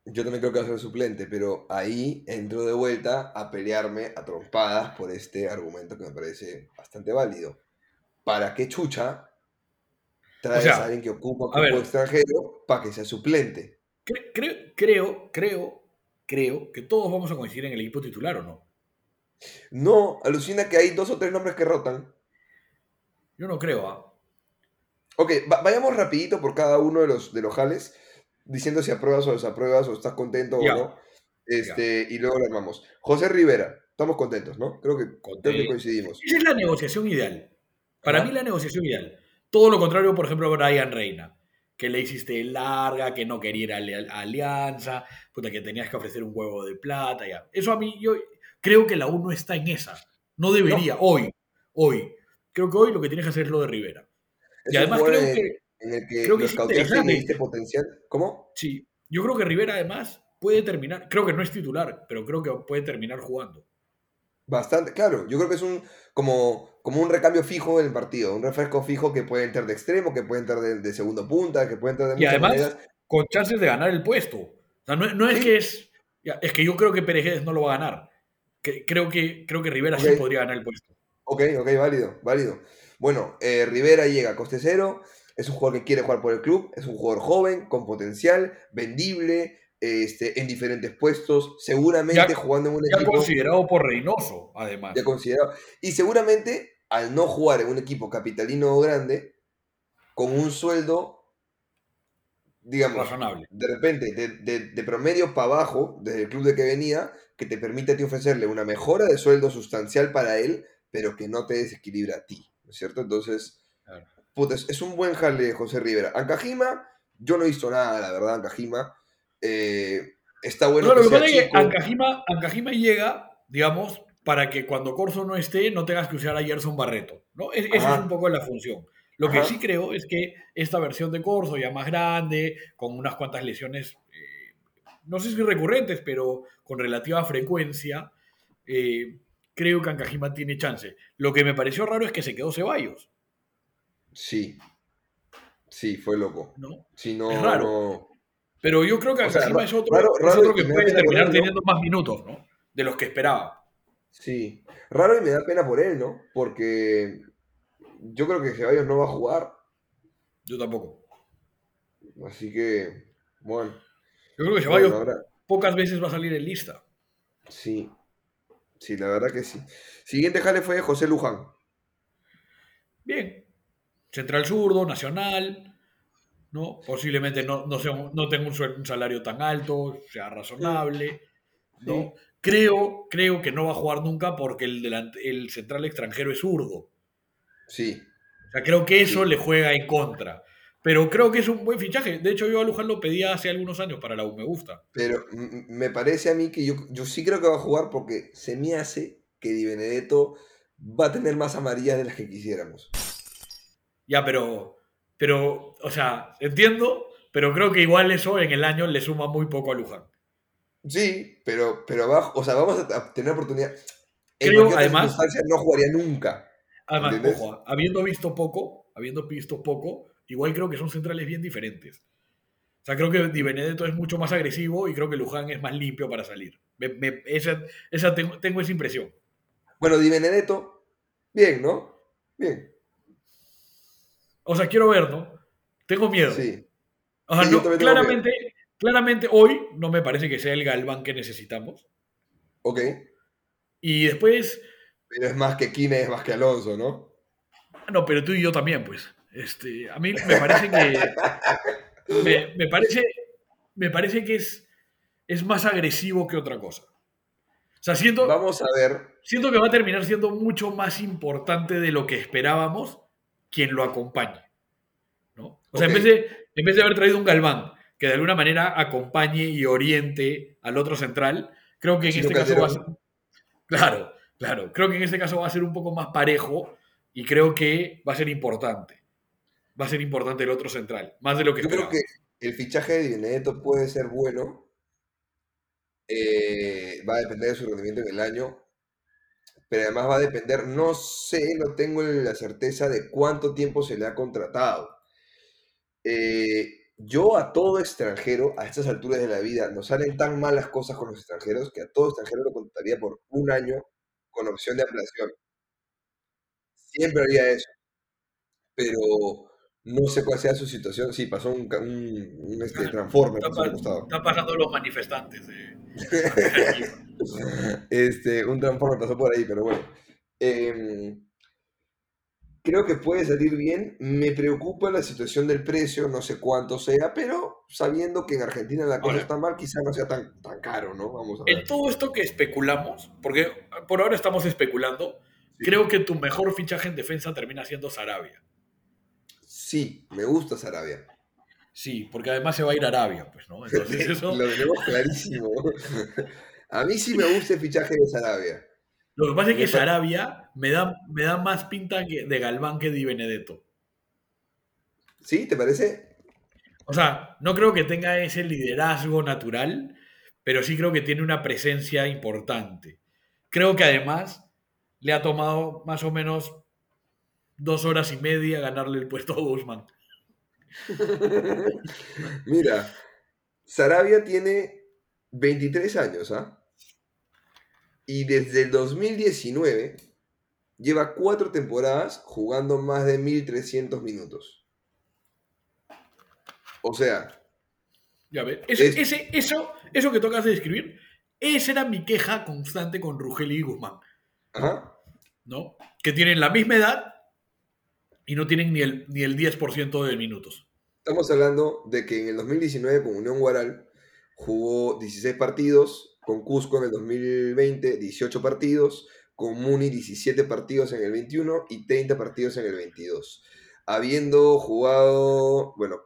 Yo también creo que va a ser suplente, pero ahí entro de vuelta a pelearme a trompadas por este argumento que me parece bastante válido. ¿Para qué chucha traes O sea, a alguien que ocupa un extranjero para que sea suplente? Cre- creo, creo, creo, creo que todos vamos a coincidir en el equipo titular, ¿o no? No, alucina que hay dos o tres nombres que rotan. Yo no creo, ¿ah? Ok, va- vayamos rapidito por cada uno de los, de los jales, diciendo si apruebas o desapruebas, o estás contento o no. Este, y luego lo armamos. José Rivera, estamos contentos, ¿no? Creo que, creo que coincidimos. Esa es la negociación ideal. Para mí la negociación ideal. Todo lo contrario, por ejemplo, a Brian Reina, que le hiciste larga, que no quería ir a Alianza, puta, que tenías que ofrecer un huevo de plata, ya. Eso a mí, yo creo que la U no está en esa. No debería, hoy, hoy. Creo que hoy lo que tienes que hacer es lo de Rivera. Es Y además creo en, que, en el que creo que es diste potencial. ¿Cómo? sí, yo creo que Rivera además puede terminar, creo que no es titular, pero creo que puede terminar jugando. Bastante, claro. Yo creo que es un como, como un recambio fijo en el partido, un refresco fijo que puede entrar de extremo, que puede entrar de, de segundo punta, que puede entrar de Y además, maneras. con chances de ganar el puesto. O sea, no, no es Sí. que es. ya, es que yo creo que Pérez no lo va a ganar. Que- creo, que, creo que Rivera sí podría ganar el puesto. Ok, ok, válido, válido. Bueno, eh, Rivera llega a coste cero, es un jugador que quiere jugar por el club, es un jugador joven, con potencial, vendible, este, en diferentes puestos, seguramente Ya- jugando en un Ya equipo considerado por Reynoso, además. ya considerado. Y seguramente, al no jugar en un equipo capitalino grande, con un sueldo, digamos, Razonable. de repente, de, de- de promedio para abajo, desde el club de que venía, que te permite a ti ofrecerle una mejora de sueldo sustancial para él, pero que no te desequilibra a ti, ¿no es cierto? Entonces, Claro. puta, es, es un buen jale José Rivera. Ancajima, yo no he visto nada, la verdad, Ancajima. Eh, está bueno No, lo que que sea pasa es que chico. Ancajima, Ancajima llega, digamos, para que cuando Corso no esté no tengas que usar a Gerson Barreto. ¿no? Es- esa es un poco la función. Lo que sí creo es que esta versión de Corso, ya más grande, con unas cuantas lesiones, eh, no sé si recurrentes, pero con relativa frecuencia, eh, creo que Ancajima tiene chance. Lo que me pareció raro es que se quedó Ceballos, Sí. Sí, fue loco. ¿no? No, Es raro. no- Pero yo creo que O sea, Ancajima es otro, raro- es otro que puede terminar teniendo más minutos, ¿no? De los que esperaba. Sí. Raro y me da pena por él, ¿no? Porque yo creo que Ceballos no va a jugar. Yo tampoco. Así que, bueno. Yo creo que Ceballos bueno, ahora- pocas veces va a salir en lista. sí. Sí, la verdad que sí. Siguiente jale fue José Luján. Bien. Central zurdo, nacional, ¿no? Posiblemente no, no, sea un- no tenga un, un salario tan alto, sea razonable, ¿no? Sí. Creo, creo que no va a jugar nunca porque el, delant- el central extranjero es zurdo. Sí. O sea, creo que eso Sí. le juega en contra. Pero creo que es un buen fichaje. De hecho, yo a Luján lo pedía hace algunos años para la U, me gusta. Pero me parece a mí que yo, yo sí creo que va a jugar porque se me hace que Di Benedetto va a tener más amarillas de las que quisiéramos. Ya, pero, pero, o sea, entiendo, pero creo que igual eso en el año le suma muy poco a Luján. Sí, pero, pero va- o sea, vamos a tener oportunidad. En Creo, además- no jugaría nunca. Además, habiendo visto poco, habiendo visto poco, igual creo que son centrales bien diferentes. O sea, creo que Di Benedetto es mucho más agresivo y creo que Luján es más limpio para salir. Me- me- esa, esa tengo, tengo esa impresión. Bueno, Di Benedetto, bien, ¿no? Bien, O sea, quiero ver, ¿no? Tengo miedo. sí. O sea, Sí, no- tengo claramente, hoy no me parece que sea el Galván que necesitamos. Ok. Y después, Pero es más que Kine, es más que Alonso, ¿no? no, pero tú y yo también, pues. Este, a mí me parece que. me, me parece, me parece que es, es más agresivo que otra cosa. O sea, siento, Vamos a ver. siento que va a terminar siendo mucho más importante de lo que esperábamos quien lo acompañe. ¿no? O sea, en, vez de, en vez de haber traído un Galván que de alguna manera acompañe y oriente al otro central, creo que en este caso va a ser. Claro, claro. Creo que en este caso va a ser un poco más parejo y creo que va a ser importante. Va a ser importante el otro central, más de lo que Yo creo que el fichaje de Benedetto puede ser bueno. Eh, va a depender de su rendimiento en el año. Pero además va a depender, no sé, no tengo la certeza de cuánto tiempo se le ha contratado. Eh, yo a todo extranjero, a estas alturas de la vida, nos salen tan malas cosas con los extranjeros que a todo extranjero lo contrataría por un año con opción de ampliación. Siempre haría eso. Pero no sé cuál sea su situación. Sí, pasó un, un, un, este, Transformer Está, está pasando los manifestantes. de- Este, un Transformer pasó por ahí, pero bueno. Em, creo que puede salir bien. Me preocupa la situación del precio, no sé cuánto sea, pero sabiendo que en Argentina la cosa Ahora. está mal, quizás no sea tan, tan caro, ¿no? Vamos a ver. En todo esto que especulamos, porque por ahora estamos especulando, Sí. creo que tu mejor fichaje en defensa termina siendo Sarabia. Sí, me gusta Sarabia. Sí, porque además se va a ir a Arabia, pues, ¿no? Entonces eso... Lo tenemos clarísimo. A mí sí me gusta el fichaje de Sarabia. Lo que pasa es que Sarabia me da, me da más pinta de Galván que de Benedetto. ¿Sí? ¿Te parece? O sea, no creo que tenga ese liderazgo natural, pero sí creo que tiene una presencia importante. Creo que además le ha tomado más o menos dos horas y media ganarle el puesto a Guzmán. Mira, Sarabia tiene 23 años, ¿ah? Y desde el 2019 lleva cuatro temporadas jugando más de 1300 minutos. O sea, Ya ves, ese, Es- ese- eso, eso que tocas de describir, esa era mi queja constante con Rugel y Guzmán, ajá, ¿no? Que tienen la misma edad y no tienen ni el, ni el 10% de minutos. estamos hablando de que en el 2019 con Unión Guaral jugó 16 partidos, con Cusco en el 2020 18 partidos, con Muni 17 partidos en el 21 y 30 partidos en el 22. Habiendo jugado, bueno,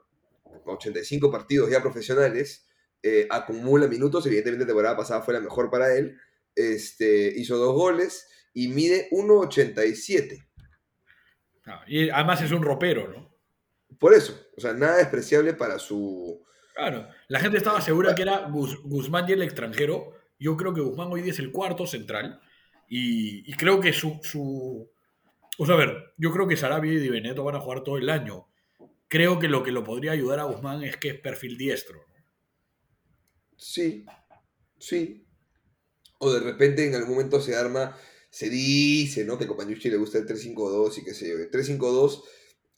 85 partidos ya profesionales, eh, acumula minutos, evidentemente la temporada pasada fue la mejor para él, este, hizo dos goles y mide 1,87. Ah, y además es un ropero, ¿no? Por eso, o sea, nada despreciable para su... Claro, la gente estaba segura que era Guzmán y el extranjero. Yo creo que Guzmán hoy día es el cuarto central. Y, y creo que su, su. O sea, a ver, yo creo que Sarabia y Di Benedetto van a jugar todo el año. Creo que lo que lo podría ayudar a Guzmán es que es perfil diestro. ¿no? Sí, sí. O de repente en algún momento se arma, se dice, ¿no? Que a Compañucci le gusta el 3-5-2 y qué sé yo. El 3-5-2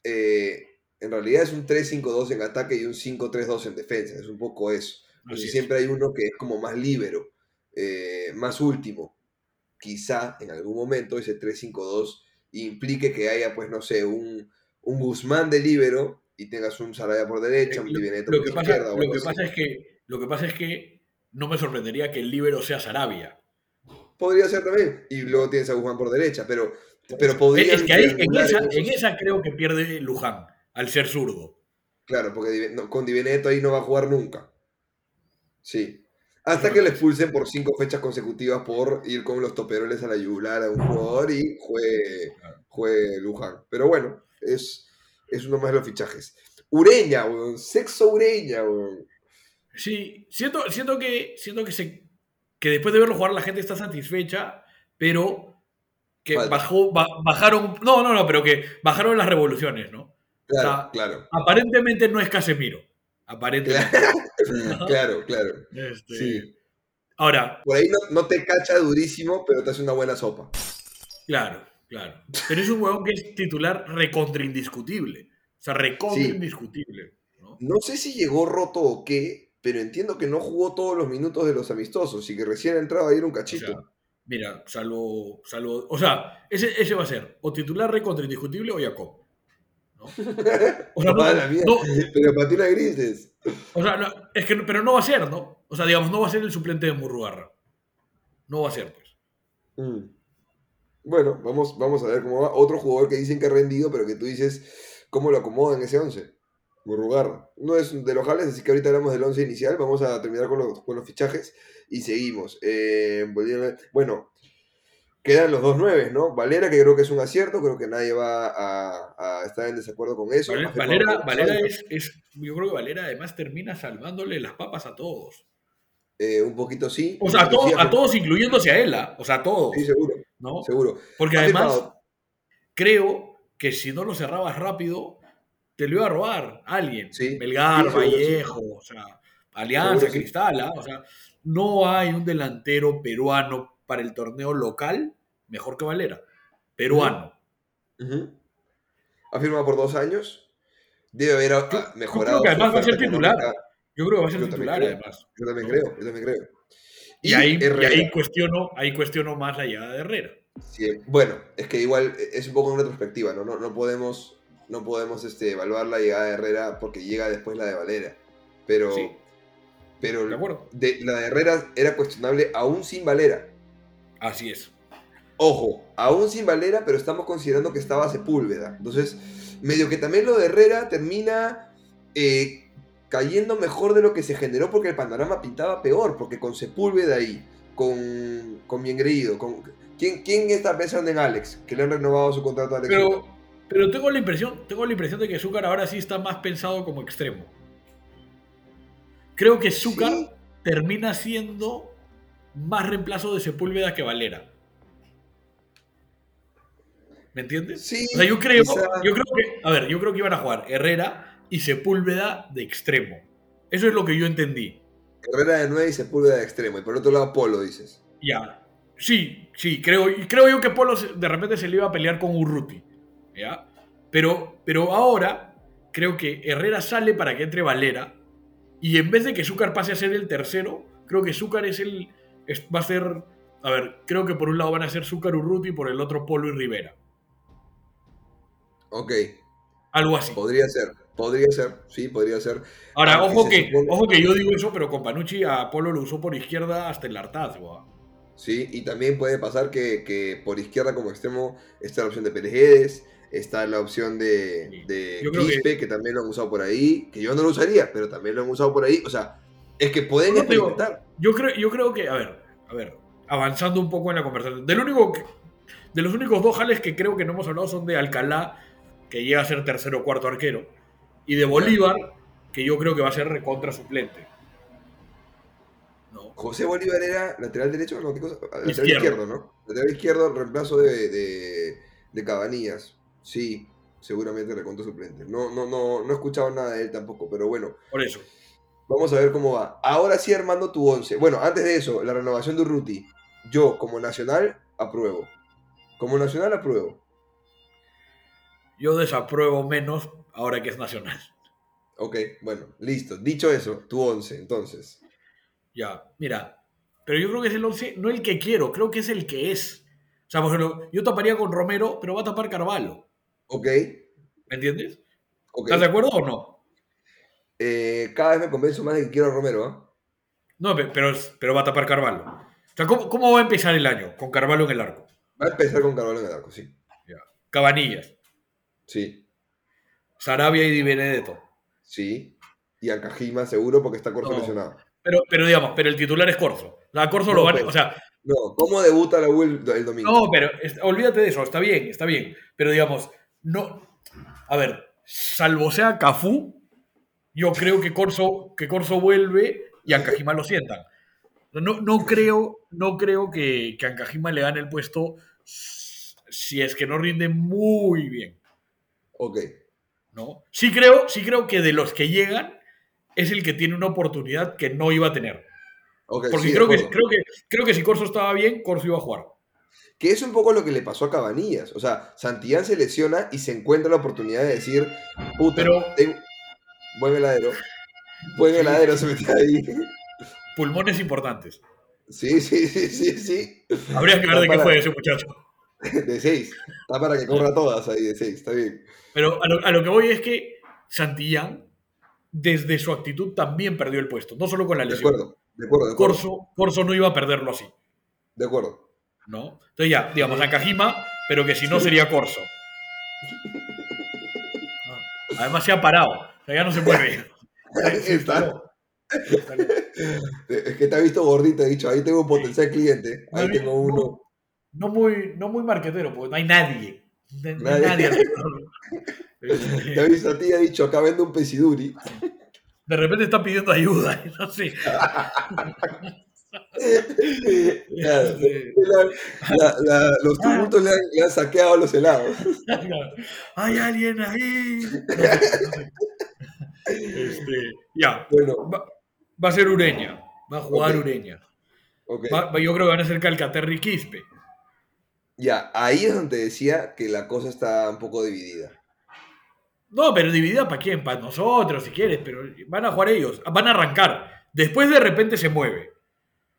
eh, en realidad es un 3-5-2 en ataque y un 5-3-2 en defensa. Es un poco eso. Así es. siempre hay uno que es como más líbero, eh, más último. Quizá en algún momento ese 3-5-2 implique que haya, pues no sé, un, un Guzmán de líbero y tengas un Sarabia por derecha, un Eh, Lo, Di Benedetto lo por pasa, izquierda. o lo que así. pasa es que, lo que pasa es que no me sorprendería que el líbero sea Sarabia. Podría ser también. Y luego tienes a Guzmán por derecha, pero, pero podría. Es que ahí, en, esa, en esa creo que pierde Luján, al ser zurdo. Claro, porque con Di Benedetto ahí no va a jugar nunca. Sí. Hasta que le expulsen por cinco fechas consecutivas por ir con los toperoles a la yugular a un jugador y juegue, juegue Luján. Pero bueno, es, es uno más de los fichajes. Ureña, weón. Sexo Ureña, weón. Sí, siento, siento que, siento que, se, que después de verlo jugar la gente está satisfecha, pero que bajó, ba- bajaron, no, no, no, pero que bajaron las revoluciones, ¿no? Claro, O sea, claro. Aparentemente no es Casemiro. Aparentemente. Claro, claro, claro. Este, Sí. Ahora, Por ahí no, no te cacha durísimo, pero te hace una buena sopa. claro, claro. Pero es un huevón que es titular recontra indiscutible. O sea, recontra Sí. indiscutible. ¿no? No sé si llegó roto o qué, pero entiendo que no jugó todos los minutos de los amistosos y que recién entraba a ir un O cachito. sea, mira, salvo, salvo. O sea, ese, ese va a ser o titular recontra indiscutible o Jacob. O sea, no, la mierda. no, Pero patina grises. o sea, no, es que, pero no va a ser, ¿no? O sea, digamos, no va a ser el suplente de Murrugarra. No va a ser, pues. Mm. Bueno, vamos, vamos a ver cómo va. Otro jugador que dicen que ha rendido, pero que tú dices, ¿cómo lo acomodan ese 11? Murrugarra. No es de los jales, así que ahorita hablamos del 11 inicial. Vamos a terminar con los, con los fichajes y seguimos. Eh, bueno, quedan los dos nueves, ¿no? Valera, que creo que es un acierto, creo que nadie va a, a estar en desacuerdo con eso. Valera, Valera, es, es- Yo creo que Valera además termina salvándole las papas a todos. Eh, un poquito sí. O sea, a, todos- a todos, incluyéndose a él. ¿ah? O sea, a todos. Sí, seguro, ¿no? seguro. Porque además, firmado- creo que si no lo cerrabas rápido, te lo iba a robar alguien. Sí, Melgar, sí, Vallejo, o sea, Alianza, Seguro, sí. Cristal. ¿ah? O sea, no hay un delantero peruano para el torneo local mejor que Valera. Peruano. Ujú. Ha firmado por dos años. Debe haber ah, Yo- yo mejorado. creo que además va a ser titular. económica. Yo creo que va a ser Yo titular, creo. además. Yo también ¿no? creo, yo también creo. Y, ahí, y Herrera. ahí cuestiono, ahí cuestiono más la llegada de Herrera. Sí, bueno, es que igual es un poco en retrospectiva, ¿no? No, no podemos, no podemos este, evaluar la llegada de Herrera porque llega después la de Valera. Pero, Sí. pero de- la de Herrera era cuestionable aún sin Valera. Así es. Ojo, aún sin Valera, pero estamos considerando que estaba Sepúlveda. Entonces, medio que también lo de Herrera termina eh, cayendo mejor de lo que se generó porque el panorama pintaba peor, porque con Sepúlveda ahí, con, con Biengreído, con... ¿Quién, ¿Quién está pensando en Alex? Que le han renovado su contrato a Alex. Pero, pero tengo la impresión, tengo la impresión de que Zúcar ahora sí está más pensado como extremo. Creo que Zúcar Sí. termina siendo más reemplazo de Sepúlveda que Valera. ¿Me entiendes? Sí, O sea, yo creo, quizá- yo creo que, a ver, yo creo que iban a jugar Herrera y Sepúlveda de extremo. Eso es lo que yo entendí. Herrera de 9 y Sepúlveda de extremo. Y por otro lado, Polo, dices. Ya. Sí, sí, creo, y creo yo que Polo de repente se le iba a pelear con Urruti. ¿Ya? Pero, pero ahora creo que Herrera sale para que entre Valera. Y en vez de que Zúcar pase a ser el tercero, creo que Zúcar es el. es- va a ser. A ver, creo que por un lado van a ser Zúcar Urruti y por el otro Polo y Rivera. Ok, Algo así. podría ser. Podría ser, sí, podría ser. Ahora, Aunque ojo que, supone- ojo que yo digo eso, pero con Panucci a Polo lo usó por izquierda hasta el hartazgo. ¿ah? Sí, y también puede pasar que, que por izquierda como extremo está la opción de Pérez está la opción de, Sí. de Quispe, que... también lo han usado por ahí, que yo no lo usaría, pero también lo han usado por ahí. O sea, es que pueden No, experimentar. Yo creo, yo creo que, a ver, a ver, avanzando un poco en la conversación. Del único que- de los únicos dos jales que creo que no hemos hablado son de Alcalá, que llega a ser tercero o cuarto arquero, y de Bolívar, que yo creo que va a ser recontra suplente. No. José Bolívar era lateral derecho, no, ¿qué cosa? Lateral Izquierdo. izquierdo, ¿no? Lateral izquierdo, reemplazo de, de, de Cabanillas. Sí, seguramente recontra suplente. No, no, no, no he escuchado nada de él tampoco, pero bueno, Por eso. vamos a ver cómo va. Ahora sí, Armando, tu 11. Bueno, antes de eso, la renovación de Urruti. Yo, como nacional, apruebo. Como nacional, apruebo. Yo desapruebo menos ahora que es nacional. Ok, bueno, listo. Dicho eso, tu 11, entonces. Ya, mira. Pero yo creo que es el 11, no el que quiero, creo que es el que es. O sea, por ejemplo, yo taparía con Romero, pero va a tapar Carvalho. Ok, ¿Me entiendes? ¿Estás de acuerdo o no? Eh, cada vez me convenzo más de que quiero a Romero, ¿ah? No, pe- pero, pero va a tapar Carvalho. O sea, ¿cómo, cómo va a empezar el año? Con Carvalho en el arco. Va a empezar con Carvalho en el arco, sí. Cabanillas, Sí, Sarabia y Di Benedetto. sí. Y Ancajima seguro porque está Corso No. lesionado. Pero, pero digamos, pero el titular es Corso. O sea, Corso No, lo van pero- O sea, No, ¿cómo debuta la U el, el domingo? no, pero es- olvídate de eso, está bien, está bien. Pero digamos, no. A ver, salvo sea Cafú, yo creo que Corso, que Corso vuelve y Ancajima lo sientan. No, no creo, no creo que, que Ancajima le gane el puesto si es que no rinde muy bien. Ok, ¿no? Sí creo, sí creo que de los que llegan es el que tiene una oportunidad que no iba a tener. ok. Porque sí, creo, que, creo, que, creo que si Corso estaba bien, Corso iba a jugar. Que es un poco lo que le pasó a Cabanillas. O sea, Santillán se lesiona y se encuentra la oportunidad de decir, puta, Pero- tengo- buen heladero. Buen heladero se metió ahí. Pulmones importantes. Sí, sí, sí, sí, sí. Habría que ver de qué fue ese muchacho. De seis. Está para que corra todas ahí de seis, está bien. Pero a lo, a lo que voy es que Santillán, desde su actitud, también perdió el puesto. No solo con la De lesión. acuerdo, de acuerdo, de acuerdo. Corso, Corso no iba a perderlo así. De acuerdo. ¿no? Entonces ya, digamos, Nakajima, pero que si no sería Corso. Ah, Además se ha parado. O sea, ya no se mueve. Instaló. Es que te ha visto gordito, he dicho, ahí tengo un potencial cliente. Ahí tengo no. uno. No muy, no muy marquetero, porque no hay nadie. No Nadie. nadie. Te ha visto a ti, ha dicho, acá vendo un pesiduri. De repente está pidiendo ayuda, no sé. Claro, Este, la- la- la- los tumultos le han, le han saqueado los helados. Hay alguien ahí. No sé, no sé. Este, ya, Bueno, va, va a ser Ureña. Va a jugar. Ureña. va- yo creo que van a ser Calcaterra y Quispe. Ya, ahí es donde decía que la cosa está un poco dividida. No, pero dividida para quién, para nosotros si quieres, pero van a jugar ellos, van a arrancar. Después de repente se mueve.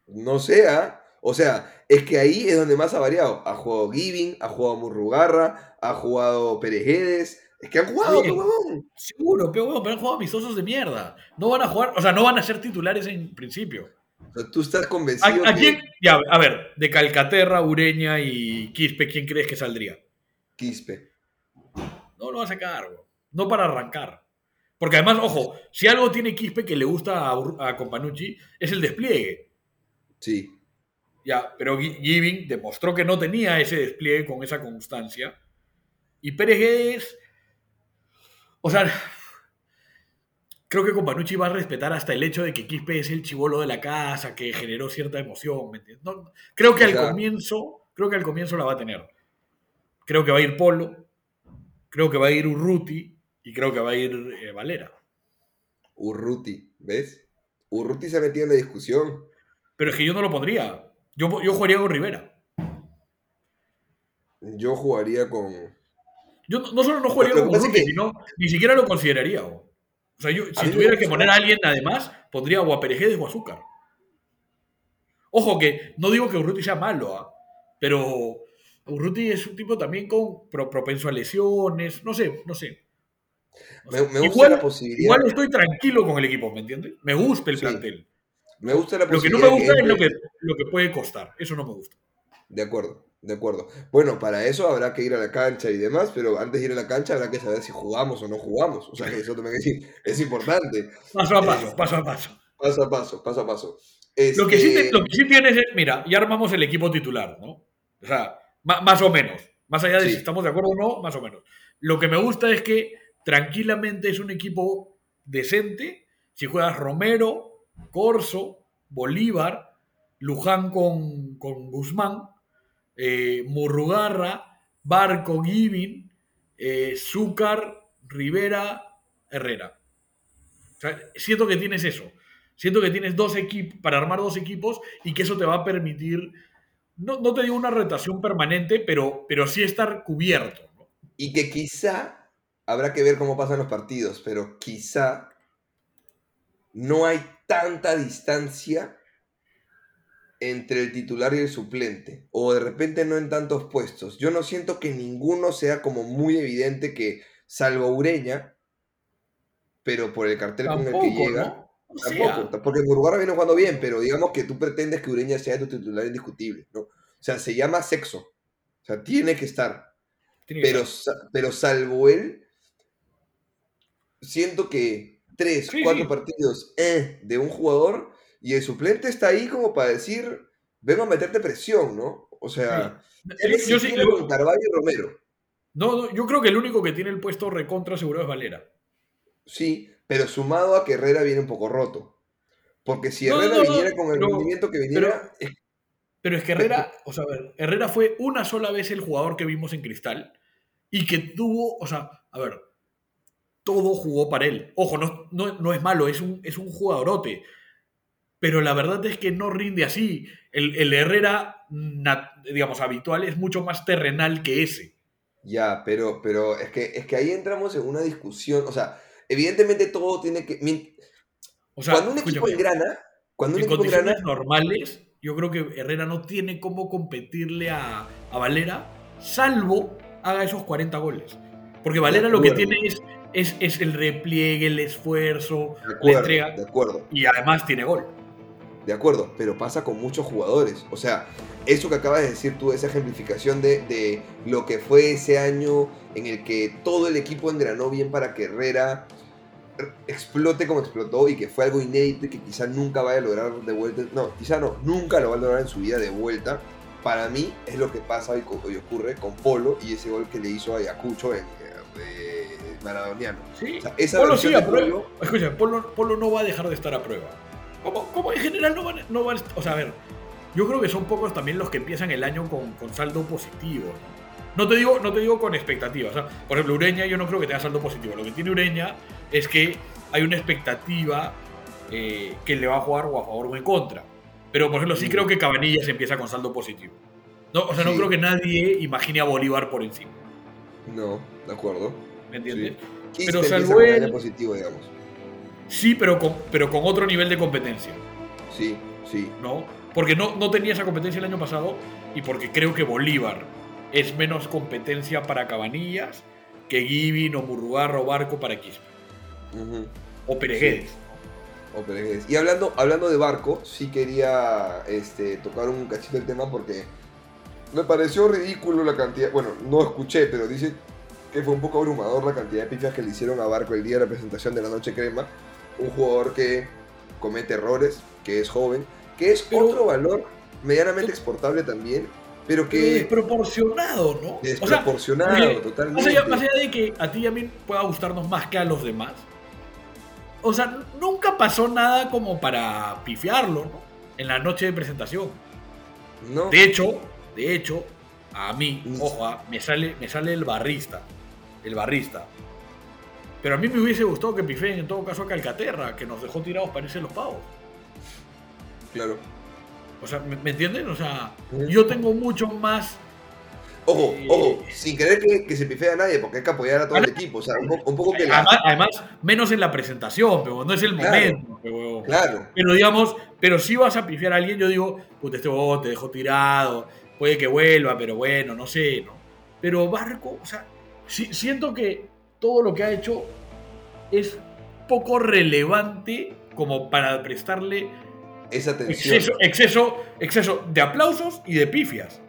No sea, o sea, es que ahí es donde más ha variado. Ha jugado Giving, ha jugado Murrugarra, ha jugado Perejedes. Es que han jugado, huevón. Seguro, pero pero han jugado amistosos de mierda. No van a jugar, o sea, no van a ser titulares en principio. O sea, tú estás ¿A, convencido a que quién? Ya, a ver, de Calcaterra, Ureña y Quispe, ¿quién crees que saldría? Quispe. No lo va a sacar, bro. no para arrancar. Porque además, ojo, si algo tiene Quispe que le gusta a, a Companucci es el despliegue. Sí. Ya, pero Gi- Giving demostró que no tenía ese despliegue con esa constancia. Y Pérez Guedes, o sea, creo que Companucci va a respetar hasta el hecho de que Quispe es el chivolo de la casa, que generó cierta emoción. ¿me entiendes? No, creo que al comienzo, creo que al comienzo la va a tener. Creo que va a ir Polo, creo que va a ir Urruti y creo que va a ir eh, Valera. Urruti, ¿ves? Urruti se ha metido en la discusión. Pero es que yo no lo pondría. Yo, yo jugaría con Rivera. Yo jugaría con. Yo no, no solo no jugaría con es Urruti, que- sino ni siquiera lo consideraría. O sea, yo, si tuviera que poner a alguien además, pondría o a Perejedes o a Azúcar. Ojo que no digo que Urruti sea malo, ¿ah? pero Urruti es un tipo también con pro- propenso a lesiones, no sé, no sé. O Me, sea, me gusta igual, la posibilidad. igual estoy tranquilo con el equipo, ¿me entiendes? Me gusta el Sí. plantel. Me gusta la Lo que no posibilidad. me gusta es entre- lo que, lo que puede costar. Eso no me gusta. De acuerdo, de acuerdo. Bueno, para eso habrá que ir a la cancha y demás, pero antes de ir a la cancha habrá que saber si jugamos o no jugamos. O sea, que eso también es, es importante. Paso a paso, paso a paso. Paso a paso, paso a paso. Lo, que sí Este, te- lo que sí tienes es, mira, ya armamos el equipo titular, ¿no? O sea, ma- más o menos. Más allá de Sí. si estamos de acuerdo o no, más o menos. Lo que me gusta es que tranquilamente es un equipo decente. Si juegas Romero, Corso, Bolívar, Luján con, con Guzmán, eh, Murrugarra, Barco, Givin, eh, Zúcar, Rivera, Herrera. Siento que tienes eso. Siento que tienes dos equipos para armar dos equipos y que eso te va a permitir, no, no te digo una rotación permanente, pero, pero sí estar cubierto. Y que quizá, habrá que ver cómo pasan los partidos, pero quizá no hay tanta distancia entre el titular y el suplente. O de repente no en tantos puestos. Yo no siento que ninguno sea como muy evidente que, salvo Ureña, pero por el cartel con el que llega. ¿no? O sea, Tampoco, porque Murguara viene jugando bien, pero digamos que tú pretendes que Ureña sea tu titular indiscutible, ¿no? O sea, se llama sexo. O sea, tiene que estar. tiene Pero, pero salvo él, siento que tres, Sí, cuatro sí. partidos eh, de un jugador y el suplente está ahí como para decir, vengo a meterte presión, ¿no? O sea, él es Yo sí- yo- con Carvalho y Romero. no, no, yo creo que el único que tiene el puesto recontra asegurado es Valera. Sí, pero sumado a que Herrera viene un poco roto. Porque si No, Herrera no, viniera con el rendimiento que viniera, Pero es que Herrera, o sea, a ver, Herrera fue una sola vez el jugador que vimos en Cristal y que tuvo, o sea, a ver, todo jugó para él. Ojo, no, no, no es malo, es un, es un jugadorote. Pero la verdad es que no rinde así. El, el Herrera, digamos, habitual es mucho más terrenal que ese. Ya, pero, pero es, que, es que ahí entramos en una discusión. O sea, evidentemente todo tiene que. O sea, cuando un equipo engrana, cuando un en equipo engrana, condiciones normales, yo creo que Herrera no tiene cómo competirle a, a Valera, salvo haga esos 40 goles. Porque Valera lo que tiene es, es, es el repliegue, el esfuerzo, de la entrega, de acuerdo, y además tiene gol. De acuerdo, pero pasa con muchos jugadores. O sea, eso que acabas de decir tú, esa ejemplificación de, de lo que fue ese año en el que todo el equipo engranó bien para que Herrera explote como explotó y que fue algo inédito y que quizá nunca vaya a lograr de vuelta. No, quizá no, nunca lo va a lograr en su vida de vuelta. Para mí es lo que pasa y, ocurre con Polo y ese gol que le hizo a Ayacucho en eh, maradoniano. Sí. O sea, esa Polo sí, a prueba. Polo- Escucha, Polo, Polo no va a dejar de estar a prueba. Como, como en general no van, no van- O sea, a ver, yo creo que son pocos también los que empiezan el año con, con saldo positivo. ¿no? No te, digo, no te digo con expectativas. o sea, por ejemplo, Ureña yo no creo que tenga saldo positivo. Lo que tiene Ureña es que hay una expectativa eh, que le va a jugar o a favor o en contra. Pero, por ejemplo, sí Mm. creo que Cabanillas empieza con saldo positivo. No, o sea, no Sí. creo que nadie imagine a Bolívar por encima. No, de acuerdo. ¿Me entiendes? Sí. Pero salvo él- positivo, digamos. Sí, pero con, pero con otro nivel de competencia, Sí, sí. ¿no? Porque no, no tenía esa competencia el año pasado y porque creo que Bolívar es menos competencia para Cabanillas que Givin o Murrugarra o Barco para Quispe. O Pereguedes. O Peregués. Y hablando, hablando de barco, sí quería este, tocar un cachito el tema porque me pareció ridículo la cantidad. Bueno, no escuché, pero dice que fue un poco abrumador la cantidad de pifias que le hicieron a Barco el día de la presentación de la Noche Crema. Un jugador que comete errores, que es joven, que es Pero- otro valor medianamente exportable también, pero que desproporcionado, ¿no? O sea, desproporcionado totalmente. más allá, más allá de que a ti y a mí pueda gustarnos más que a los demás, o sea, nunca pasó nada como para pifiarlo, ¿no? En la noche de presentación. no, De hecho, de hecho, a mí, Mm. ojo, ah, me sale, me sale el barrista. El barrista. Pero a mí me hubiese gustado que pifeen en todo caso a Calcaterra, que nos dejó tirados parece los pavos. claro. O sea, ¿me, me entienden? O sea, yo tengo mucho más. Ojo, Eh, ojo, sin querer que, que se pifee a nadie, porque hay que apoyar a todo el equipo. O sea, un, po- un poco que la. Además, además, menos en la presentación, pero no es el Claro. momento. pero- Claro, Pero digamos, pero si vas a pifiar a alguien, yo digo, puta, este huevón te dejó tirado, puede que vuelva, pero bueno, no sé, ¿no? Pero Barco, o sea, si- siento que todo lo que ha hecho es poco relevante como para prestarle esa tensión. exceso, exceso, exceso de aplausos y de pifias.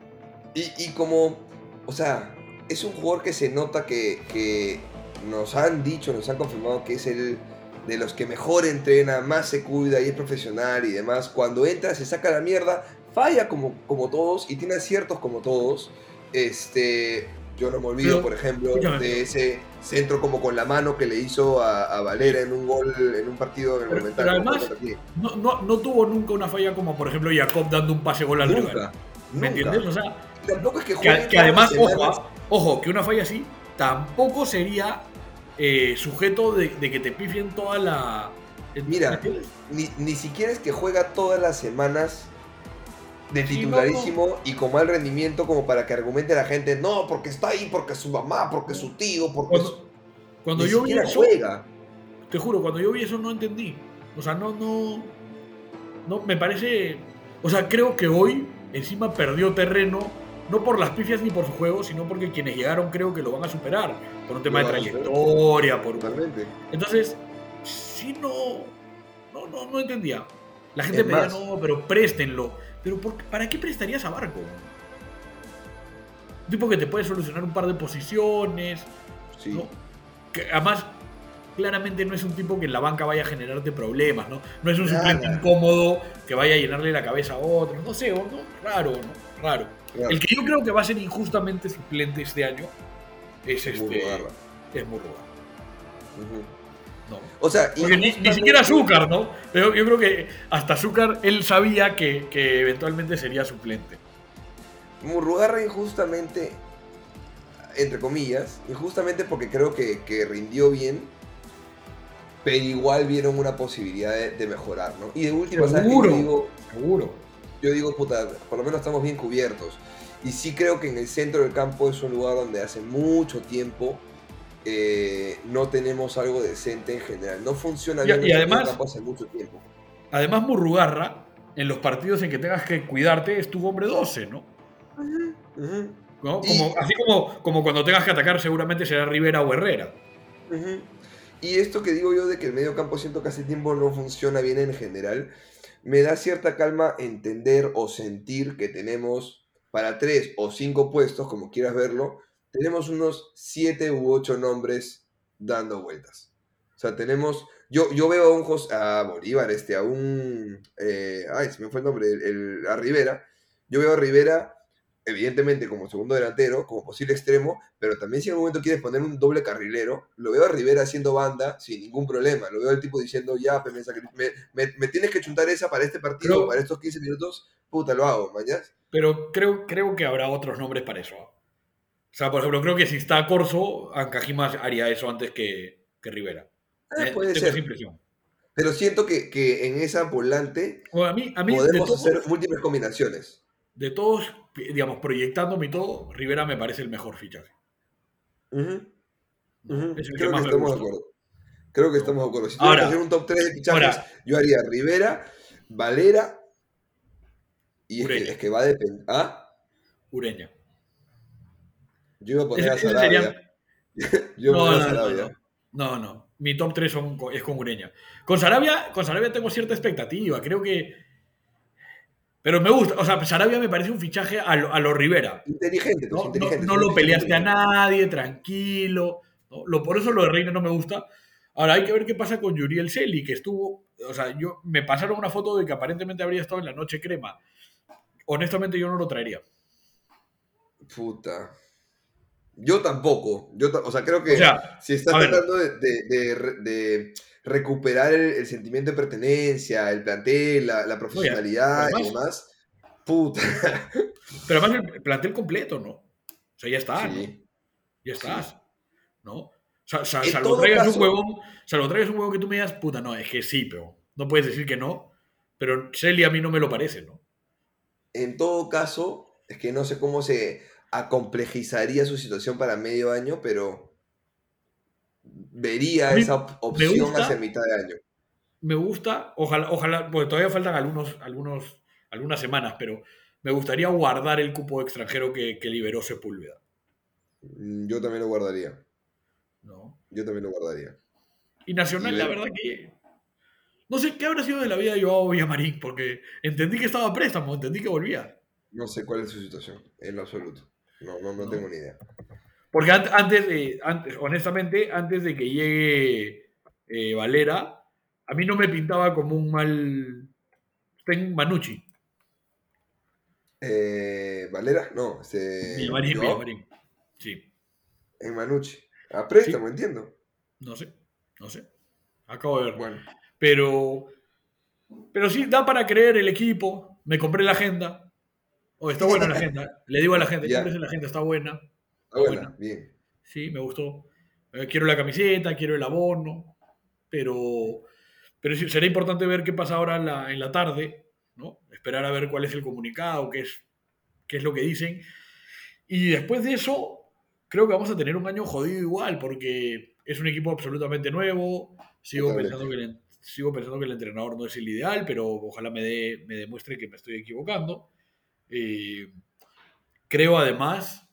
Y, y como, o sea, es un jugador que se nota que, que nos han dicho, nos han confirmado que es el de los que mejor entrena, más se cuida y es profesional y demás, cuando entra se saca la mierda, falla como, como todos y tiene aciertos como todos. Este, yo no me olvido, Pero, por ejemplo, de ese centro como con la mano que le hizo a, a Valera en un gol, en un partido en el Pero- pero además-. No, no, no tuvo nunca una falla como, por ejemplo, Jacob dando un pase gol al nunca, ¿Me nunca. entiendes? O sea, Tampoco es que que, que además, ojo, ah, ojo, que una falla así tampoco sería eh, sujeto de, de que te pifien toda la. Mira, ¿me ni, ni siquiera es que juega todas las semanas de titularísimo y con mal rendimiento como para que argumente la gente, no, porque está ahí, porque es su mamá, porque es su tío, porque Cuando, cuando Ni yo vi siquiera eso, juega. te juro, cuando yo vi eso no entendí. O sea, no, no. No, me parece. O sea, creo que hoy encima perdió terreno, no por las pifias ni por su juego, sino porque quienes llegaron creo que lo van a superar. Por un tema de trayectoria, por. Totalmente. Entonces, sí no. No, no, no entendía. La gente Es me decía, no, pero préstenlo. Pero ¿por ¿para qué prestarías a Barco? Un tipo que te puede solucionar un par de posiciones. Sí. ¿no? Que además, claramente no es un tipo que en la banca vaya a generarte problemas, ¿no? No es un Nada. suplente incómodo que vaya a llenarle la cabeza a otro. No sé, ¿no? Raro, ¿no? Raro. Claro. El que yo creo que va a ser injustamente suplente este año es este. Murrugarra. Es Murrugarra. Ujú. No. O sea, Porque ni, ni siquiera Azúcar, ¿no? Pero yo creo que hasta Azúcar él sabía que, que eventualmente sería suplente. Murrugarra injustamente, entre comillas, injustamente porque creo que, que rindió bien, pero igual vieron una posibilidad de, de mejorar, ¿no? Y de última. Seguro. Yo digo, Seguro. yo digo, puta, por lo menos estamos bien cubiertos. Y sí creo que en el centro del campo es un lugar donde hace mucho tiempo eh, no tenemos algo decente en general. No funciona Y- bien y del además- campo hace mucho tiempo. Además, Murrugarra, en los partidos en que tengas que cuidarte, es tu hombre 12, ¿no? ¿No? Y- Como, así como, como cuando tengas que atacar, seguramente será Rivera o Herrera. Y esto que digo yo de que el medio campo siento que hace tiempo no funciona bien en general, me da cierta calma entender o sentir que tenemos para tres o cinco puestos, como quieras verlo, tenemos unos siete u ocho nombres dando vueltas. O sea, tenemos, yo, yo veo a un Jos- a Bolívar, este, a un, eh, ay, se me fue el nombre, el- el- a Rivera, yo veo a Rivera evidentemente como segundo delantero, como posible extremo, pero también si en un momento quieres poner un doble carrilero, lo veo a Rivera haciendo banda sin ningún problema. Lo veo al tipo diciendo, ya, pe, me, me- me- me tienes que chuntar esa para este partido, Pero- para estos 15 minutos, puta, lo hago, mañana. Pero creo, creo que habrá otros nombres para eso. ¿Ah? O sea, por ejemplo, creo que si está Corso, Ancajimas haría eso antes que, que Rivera. Eh, puede ser. impresión. Pero siento que, que en esa volante O a mí, a mí de, podemos todos, hacer múltiples combinaciones. de todos, digamos, proyectándome y todo, Rivera me parece el mejor fichaje. ¿no? ujú. Es el Creo que estamos de acuerdo. Creo que estamos de acuerdo. Si Ahora- tuviera que hacer un top 3 de fichajes, ahora- yo haría Rivera, Valera, y es que, es que va a depender. ¿Ah? Ureña. Yo iba a poner Ese- a ese Sarabia. sería- Yo No, a no, Sarabia. no. No, no. Mi top 3 son, es con Ureña. Con Sarabia, con Sarabia tengo cierta expectativa. Creo que. Pero me gusta. O sea, Sarabia me parece un fichaje a lo, a lo Rivera. Inteligente, pues, No, inteligente. no lo peleaste a nadie, tranquilo. Lo, por eso lo de Reina no me gusta. Ahora hay que ver qué pasa con Yuriel Celi, que estuvo. O sea, yo me pasaron una foto de que aparentemente habría estado en la noche crema. Honestamente, yo no lo traería. Puta. Yo tampoco. Yo o sea, creo que O sea, si estás tratando de, de- de de recuperar el, el sentimiento de pertenencia, el plantel, la, la profesionalidad y además- demás, puta. Pero además el plantel completo, ¿no? O sea, ya está, ¿no? Sí. Ya estás. ¿No? O sea, salvo traigas caso- un huevón, salvo traigas un huevón que tú me digas, puta, no, es que sí, pero no puedes decir que no. Pero Celi a mí no me lo parece, ¿no? En todo caso, es que no sé cómo se acomplejizaría su situación para medio año, pero vería esa opción gusta- hacia mitad de año. Me gusta, ojalá, ojalá, porque todavía faltan algunos, algunos, algunas semanas, pero me gustaría guardar el cupo extranjero que, que liberó Sepúlveda, Mm, Yo también lo guardaría. ¿no? Yo también lo guardaría. Y Nacional, la ver- verdad que. No sé qué habrá sido de la vida de Joao Villamarín, porque entendí que estaba a préstamo, entendí que volvía. No sé cuál es su situación, en lo absoluto. No, no, no, No. tengo ni idea. Porque an- antes, de, antes, honestamente, antes de que llegue eh, Valera, a mí no me pintaba como un mal. Está en Manucci. Eh, Valera, no, Villamarín, ¿yo? Villamarín. Sí. En Manucci. A préstamo, entiendo. No sé. No sé. Acabo de ver. Bueno, Pero. Pero sí, da para creer el equipo. Me compré la agenda. Está buena la agenda. Le digo a la gente, cómprese la agenda, está buena. está buena, bueno. bien. Sí, me gustó. Eh, quiero la camiseta, quiero el abono, pero, pero será importante ver qué pasa ahora en la, en la tarde, ¿no? Esperar a ver cuál es el comunicado, qué es, qué es lo que dicen. Y después de eso, creo que vamos a tener un año jodido igual, porque es un equipo absolutamente nuevo. Sigo pensando, que el, sigo pensando que el entrenador no es el ideal, pero ojalá me, dé, me demuestre que me estoy equivocando. Eh, creo además,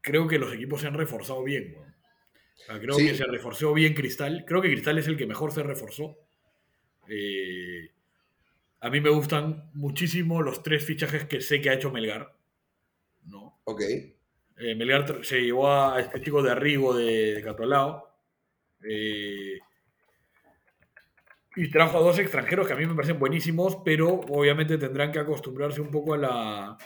creo que los equipos se han reforzado bien. weón. O sea, creo Sí. que se reforzó bien Cristal. Creo que Cristal es el que mejor se reforzó. Eh, a mí me gustan muchísimo los tres fichajes que sé que ha hecho Melgar. ¿no? Ok. Eh, Melgar se llevó a este chico de Arrigo de, de Catolao. eh, y trajo a dos extranjeros que a mí me parecen buenísimos, pero obviamente tendrán que acostumbrarse un poco a la,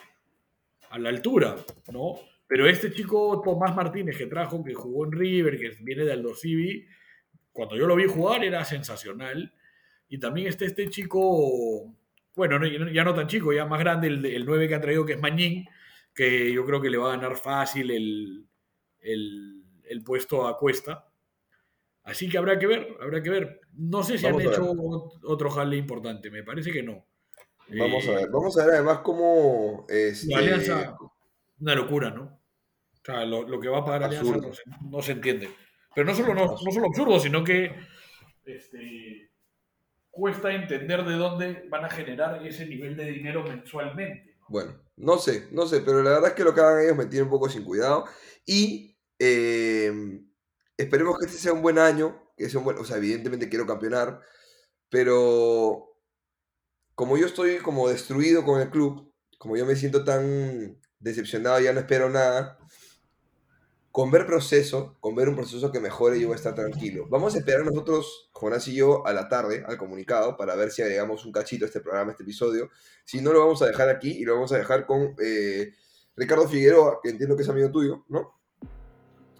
a la altura, ¿no? Pero este chico Tomás Martínez que trajo, que jugó en River, que viene de Aldo Civi, cuando yo lo vi jugar era sensacional. Y también está este chico, bueno, no- ya no tan chico, ya más grande, el, el 9 que ha traído, que es Mañín, que yo creo que le va a ganar fácil el, el, el puesto a Cuesta. Así que habrá que ver, habrá que ver. No sé si Vamos han hecho otro jale importante, me parece que no. Vamos Eh, a ver. Vamos a ver además cómo. Este, La Alianza, una locura, ¿no? O sea, lo, lo que va a pagar Alianza Absurdo. no se, no se entiende. Pero no solo, no, no solo absurdo, sino que este, cuesta entender de dónde van a generar ese nivel de dinero mensualmente. ¿no? Bueno, no sé, no sé, pero la verdad es que lo que hagan ellos me tiene un poco sin cuidado. Y eh, esperemos que este sea un buen año, que sea un buen, o sea, evidentemente quiero campeonar, pero como yo estoy como destruido con el club, como yo me siento tan decepcionado, ya no espero nada, con ver proceso, con ver un proceso que mejore, yo voy a estar tranquilo. Vamos a esperar nosotros, Jonás y yo, a la tarde, al comunicado, para ver si agregamos un cachito a este programa, a este episodio. Si no, lo vamos a dejar aquí y lo vamos a dejar con eh, Ricardo Figueroa, que entiendo que es amigo tuyo, ¿no?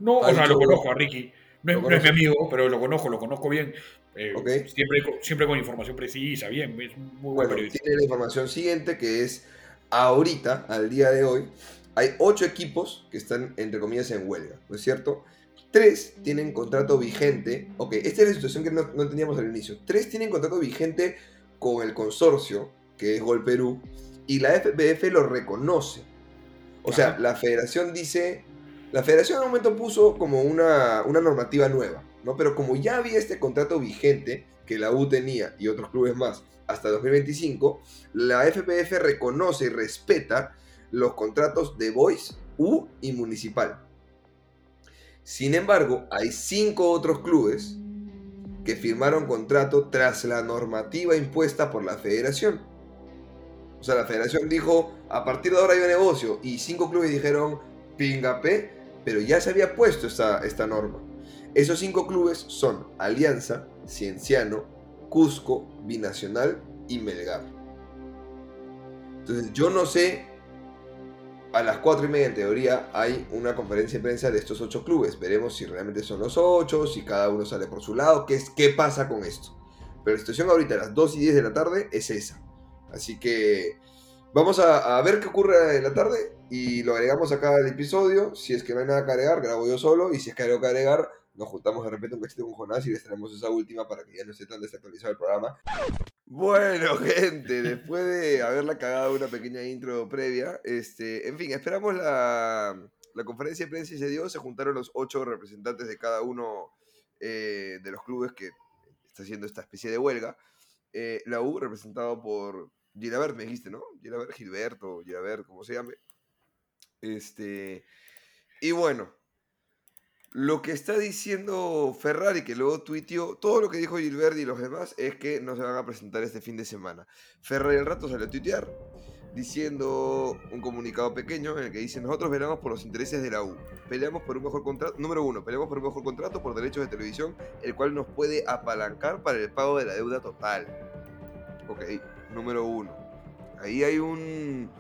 No, o sea, lo conozco a Ricky. No es, ¿Lo no es mi amigo, pero lo conozco, lo conozco bien. Eh, Ok. siempre, con- siempre con información precisa, bien, es muy buen Bueno, periodista. tiene la información siguiente, que es ahorita, al día de hoy, hay ocho equipos que están, entre comillas, en huelga, ¿no es cierto? Tres tienen contrato vigente. Ok, esta es la situación que no, no entendíamos al inicio. Tres tienen contrato vigente con el consorcio, que es Gol Perú, y la FBF lo reconoce. O sea, la federación dice. La federación en un momento puso como una, una normativa nueva, ¿no? Pero como ya había este contrato vigente que la U tenía y otros clubes más hasta 2025, la FPF reconoce y respeta los contratos de Boys, U y Municipal. Sin embargo, hay cinco otros clubes que firmaron contrato tras la normativa impuesta por la federación. O sea, la federación dijo, a partir de ahora hay un negocio, y cinco clubes dijeron, pingapé, pero ya se había puesto esta, esta norma. Esos cinco clubes son Alianza, Cienciano, Cusco, Binacional y Melgar. Entonces, yo no sé, a las cuatro y media en teoría hay una conferencia de prensa de estos ocho clubes. Veremos si realmente son los ocho, si cada uno sale por su lado, qué, es, qué pasa con esto. Pero la situación ahorita a las 2 y 10 de la tarde es esa. Así que vamos a, ver qué ocurre en la tarde y lo agregamos acá al episodio. Si es que no hay nada que agregar, grabo yo solo. Y si es que hay algo que agregar, nos juntamos de repente un cachito con Jonás y les traemos esa última para que ya no esté tan desactualizado el programa. Bueno, gente, después de haberla cagado una pequeña intro previa, este, en fin, esperamos la, la conferencia de prensa y se dio. Se juntaron los ocho representantes de cada uno eh, de los clubes que está haciendo esta especie de huelga. Eh, la U, representado por Gilabert, me dijiste, ¿no? Gilabert, Gilberto, Gilabert, como se llame. Este, y bueno, lo que está diciendo Ferrari, que luego tuiteó, todo lo que dijo Gilbert y los demás es que no se van a presentar este fin de semana. Ferrari al rato salió a tuitear diciendo un comunicado pequeño en el que dice nosotros velamos por los intereses de la U. Peleamos por un mejor contrato. Número uno, peleamos por un mejor contrato por derechos de televisión, el cual nos puede apalancar para el pago de la deuda total. Ok, número uno. Ahí hay un,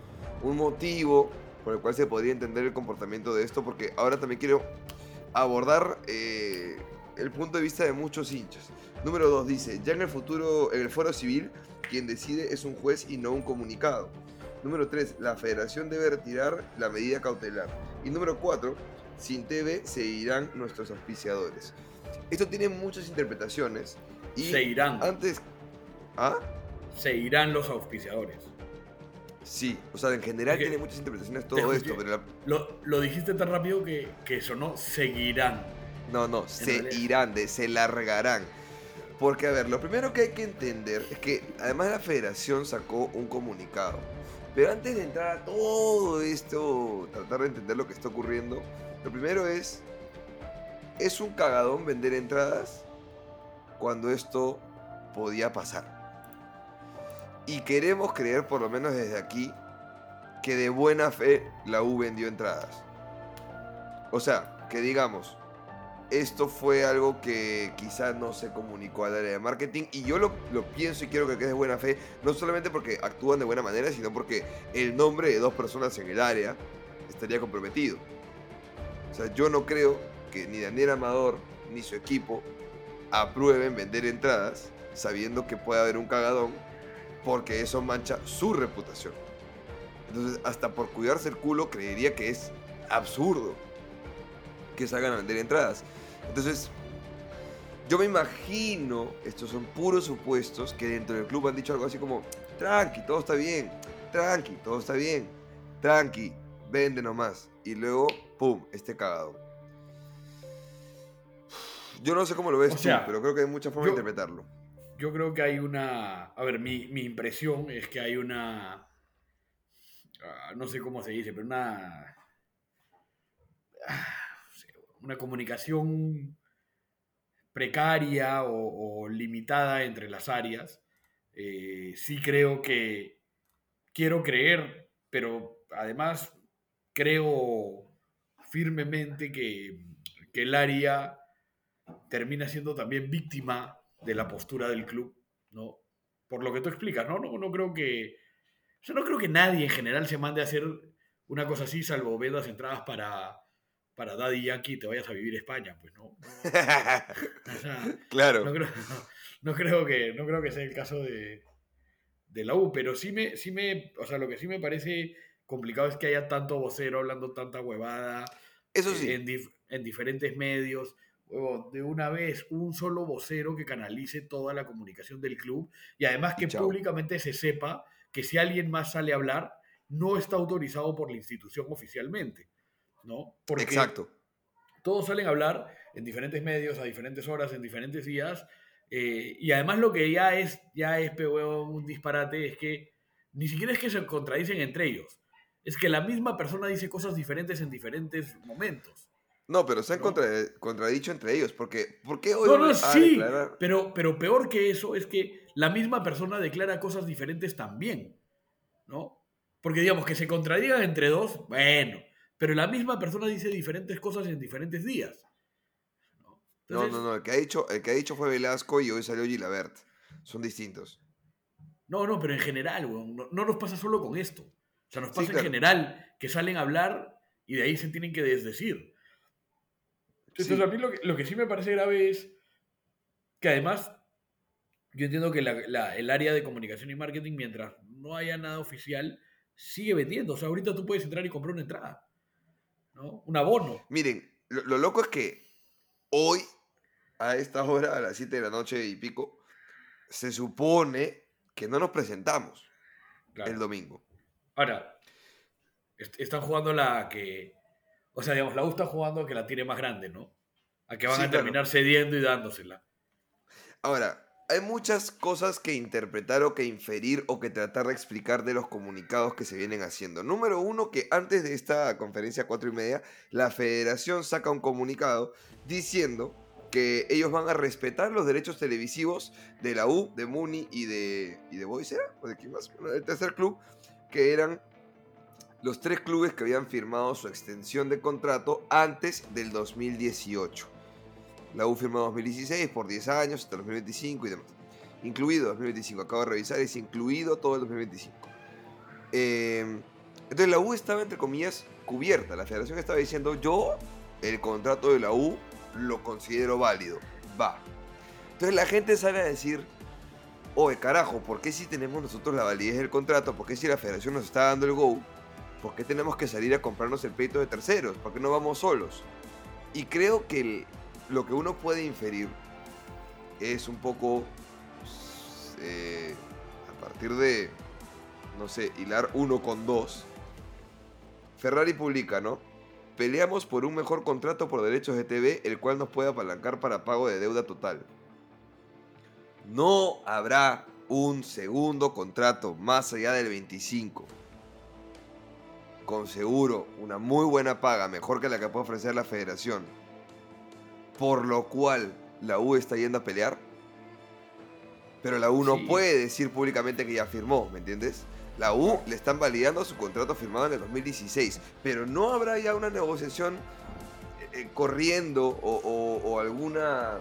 un motivo por el cual se podría entender el comportamiento de esto, porque ahora también quiero abordar eh, el punto de vista de muchos hinchas. Número 2 dice, ya en el futuro, en el foro civil, quien decide es un juez y no un comunicado. Número 3, la federación debe retirar la medida cautelar. Y número 4, sin TV se irán nuestros auspiciadores. Esto tiene muchas interpretaciones. Y Se irán. Antes... ¿Ah? Se irán los auspiciadores. Sí, o sea, en general Porque- tiene muchas interpretaciones Te todo esto, pero la- Lo, lo dijiste tan rápido que, que sonó seguirán. No, no, se realidad- irán, de, se largarán. Porque, a ver, lo primero que hay que entender es que además la federación sacó un comunicado. Pero antes de entrar a todo esto, tratar de entender lo que está ocurriendo, lo primero es, es un cagadón vender entradas cuando esto podía pasar. Y queremos creer, por lo menos desde aquí, que de buena fe la U vendió entradas. O sea, que digamos, esto fue algo que quizás no se comunicó al área de marketing y yo lo, pienso y quiero que quede de buena fe, no solamente porque actúan de buena manera, sino porque el nombre de dos personas en el área estaría comprometido. O sea, yo no creo que ni Daniel Amador ni su equipo aprueben vender entradas sabiendo que puede haber un cagadón porque eso mancha su reputación. Entonces, hasta por cuidarse el culo, creería que es absurdo que salgan a vender entradas. Entonces, yo me imagino, estos son puros supuestos, que dentro del club han dicho algo así como, tranqui, todo está bien, tranqui, todo está bien, tranqui, vende nomás. Y luego, ¡pum!, este cagado. Yo no sé cómo lo ves O tú, pero creo que hay muchas formas yo- de interpretarlo. Yo creo que hay una. A ver, mi, mi impresión es que hay una. ah, no sé cómo se dice, pero una. ah, Una comunicación precaria o, o limitada entre las áreas. Eh, sí creo que. Quiero creer, pero además creo firmemente que, que el área termina siendo también víctima de la postura del club, ¿no? Por lo que tú explicas, ¿no? No, no creo que. O sea, no creo que nadie en general se mande a hacer una cosa así, salvo vendas entradas para, para Daddy Yankee y te vayas a vivir a España, pues no. no. O sea, claro. no creo, no, creo que, no creo que sea el caso de, de la U, pero sí me, sí me, o sea, lo que sí me parece complicado es que haya tanto vocero hablando tanta huevada Eso eh, sí. en, dif- en diferentes medios. De una vez, un solo vocero que canalice toda la comunicación del club y además que chao. públicamente se sepa que si alguien más sale a hablar, no está autorizado por la institución oficialmente. ¿no? Porque Exacto. todos salen a hablar en diferentes medios, a diferentes horas, en diferentes días. eh, y además lo que ya es, ya es un disparate es que ni siquiera es que se contradicen entre ellos. Es que la misma persona dice cosas diferentes en diferentes momentos. No, pero se han ¿no? contra- contradicho entre ellos. Porque, ¿Por qué hoy No, no, sí, declarar? pero, pero peor que eso es que la misma persona declara cosas diferentes también, ¿no? Porque digamos que se contradigan entre dos, bueno, pero la misma persona dice diferentes cosas en diferentes días. ¿no? No, Entonces, no, no. El que, ha dicho, el que ha dicho fue Velasco y hoy salió Gilabert. Son distintos. No, no, pero en general, weón, no, no nos pasa solo con esto. O sea, nos Sí, pasa claro. en general que salen a hablar y de ahí se tienen que desdecir. Entonces, Sí. a mí lo que, lo que sí me parece grave es que además, yo entiendo que la- la- el área de comunicación y marketing, mientras no haya nada oficial, sigue vendiendo. O sea, ahorita tú puedes entrar y comprar una entrada, ¿no? Un abono. Miren, lo, lo loco es que hoy, a esta hora, a las 7 de la noche y pico, se supone que no nos presentamos Claro. el domingo. Ahora, est- están jugando la que. O sea, digamos, la U está jugando a que la tire más grande, ¿no? A que van Sí, a claro. terminar cediendo y dándosela. Ahora, hay muchas cosas que interpretar o que inferir o que tratar de explicar de los comunicados que se vienen haciendo. Número uno, que antes de esta conferencia cuatro y media, la federación saca un comunicado diciendo que ellos van a respetar los derechos televisivos de la U, de Muni y de, y de Boys, ¿era? ¿O de quién más? Bueno, del tercer club, que eran los tres clubes que habían firmado su extensión de contrato antes del 2018. La U firmó 2016 por 10 años hasta 2025 y demás. Incluido 2025, acabo de revisar, es incluido todo el 2025. Eh, entonces la U estaba, entre comillas, cubierta. La federación estaba diciendo, yo el contrato de la U lo considero válido. Va. Entonces la gente sale a decir, oye carajo, ¿por qué si tenemos nosotros la validez del contrato? ¿Por qué si la federación nos está dando el go? ¿Por qué tenemos que salir a comprarnos el peito de terceros? ¿Por qué no vamos solos? Y creo que lo que uno puede inferir es un poco eh, a partir de, no sé, hilar uno con dos. Ferrari publica, ¿no? Peleamos por un mejor contrato por derechos de TV, el cual nos puede apalancar para pago de deuda total. No habrá un segundo contrato más allá del 25. Con seguro, una muy buena paga, mejor que la que puede ofrecer la federación. Por lo cual la U está yendo a pelear. Pero la U no Sí. puede decir públicamente que ya firmó, ¿me entiendes? La U le están validando su contrato firmado en el 2016. Pero no habrá ya una negociación eh, eh, corriendo o, o- o alguna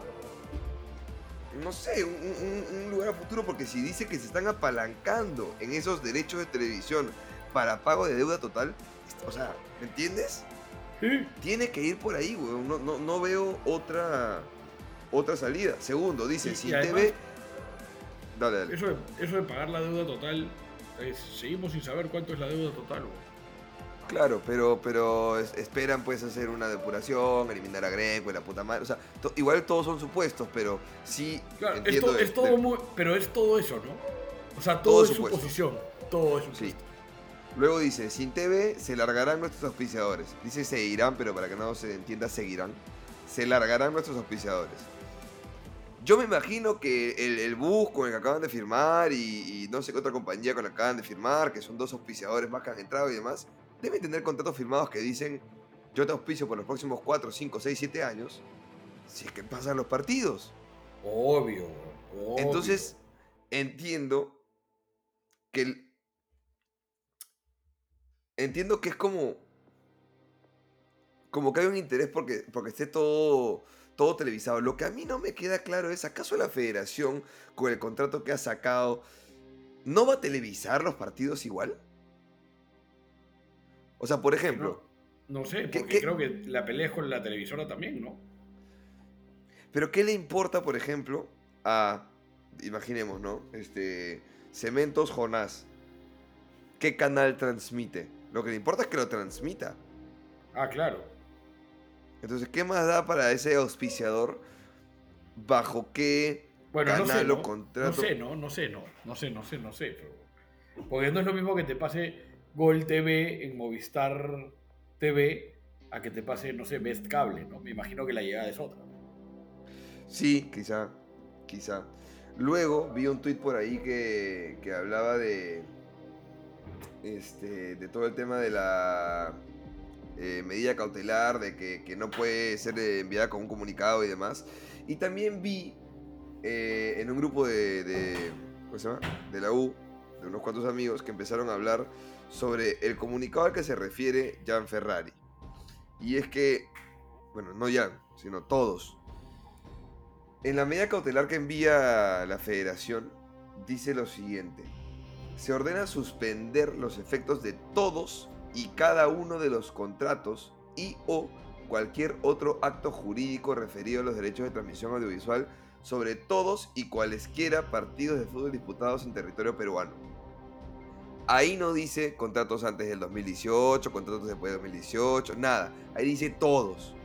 no sé, un, un- un lugar a futuro, porque si dice que se están apalancando en esos derechos de televisión para pago de deuda total, o sea, ¿me entiendes? Sí. Tiene que ir por ahí, weón. No, no, no veo otra, otra salida. Segundo, dice, y además- TV... Dale, dale. Eso de, eso de pagar la deuda total, seguimos sin saber cuánto es la deuda total. güey. Claro, pero, pero es- esperan pues hacer una depuración, eliminar a Greco y la puta madre. O sea, to- igual todos son supuestos, pero sí Claro, es, entiendo to- de- es todo de- muy, pero es todo eso, ¿no? O sea, Todo todo, es supuesto. suposición. Todo es Sí. Luego dice, sin TV se largarán nuestros auspiciadores. Dice seguirán, pero para que no se entienda seguirán. Se largarán nuestros auspiciadores. Yo me imagino que el, el bus con el que acaban de firmar y, y no sé qué otra compañía con la que acaban de firmar, que son dos auspiciadores más que han entrado y demás, deben tener contratos firmados que dicen, yo te auspicio por los próximos 4, 5, 6, 7 años, si es que pasan los partidos. Obvio, obvio. Entonces, entiendo que el- entiendo que es como como que hay un interés porque porque esté todo todo televisado. Lo que a mí no me queda claro es acaso la Federación con el contrato que ha sacado no va a televisar los partidos igual? O sea, por ejemplo, No, no sé, ¿Qué- porque qué? creo que la pelea es con la televisora también, ¿no? Pero ¿qué le importa, por ejemplo, a, imaginemos, ¿no? Este, Cementos Jonás. ¿Qué canal transmite? Lo que le importa es que lo transmita. Ah, claro. Entonces, ¿qué más da para ese auspiciador? ¿Bajo qué Bueno, no canal sé, o ¿no? contrato? No sé, no, no sé, no. No sé, no sé, no sé. pero- Porque no es lo mismo que te pase Gol TV en Movistar TV a que te pase, no sé, Best Cable, ¿no? Me imagino que la llegada es otra. Sí, quizá, quizá. Luego vi un tuit por ahí que, que hablaba de, este, de todo el tema de la eh, medida cautelar, de que, no puede ser enviada con un comunicado y demás. Y también vi eh, en un grupo de, de, ¿cómo se llama? de la U, de unos cuantos amigos, que empezaron a hablar sobre el comunicado al que se refiere Jan Ferrari. Y es que, bueno, no Jan, sino todos, en la medida cautelar que envía la federación, dice lo siguiente. Se ordena suspender los efectos de todos y cada uno de los contratos y o cualquier otro acto jurídico referido a los derechos de transmisión audiovisual sobre todos y cualesquiera partidos de fútbol disputados en territorio peruano. Ahí no dice contratos antes del 2018, contratos después del 2018, nada. Ahí dice todos.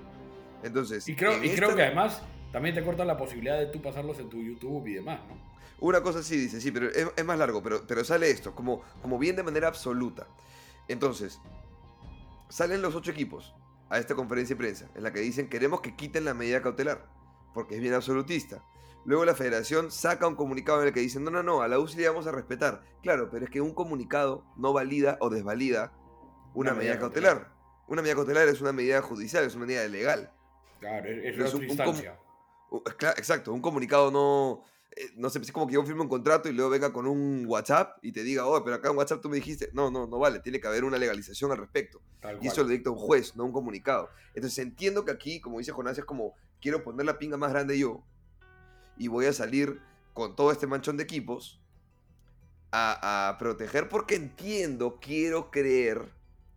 Entonces, Y creo, en y creo que además también te cortan la posibilidad de tú pasarlos en tu YouTube y demás, ¿no? Una cosa sí dice, sí, pero es, es más largo, pero, pero sale esto, como, como bien de manera absoluta. Entonces, salen los ocho equipos a esta conferencia de prensa, en la que dicen queremos que quiten la medida cautelar, porque es bien absolutista. Luego la federación saca un comunicado en el que dicen, no, no, no, a la UCI le vamos a respetar. Claro, pero es que un comunicado no valida o desvalida una, Una medida medida cautelar. Una medida cautelar es una medida judicial, es una medida legal. Claro, es, es un- un Exacto, un comunicado no, no sé, es como que yo firme un contrato y luego venga con un WhatsApp y te diga, oh, pero acá en WhatsApp tú me dijiste, no, no, no vale, tiene que haber una legalización al respecto. Tal Y cual. eso lo dicta un juez, no un comunicado. Entonces entiendo que aquí, como dice Jonás, es como, quiero poner la pinga más grande yo y voy a salir con todo este manchón de equipos a, a proteger porque entiendo, quiero creer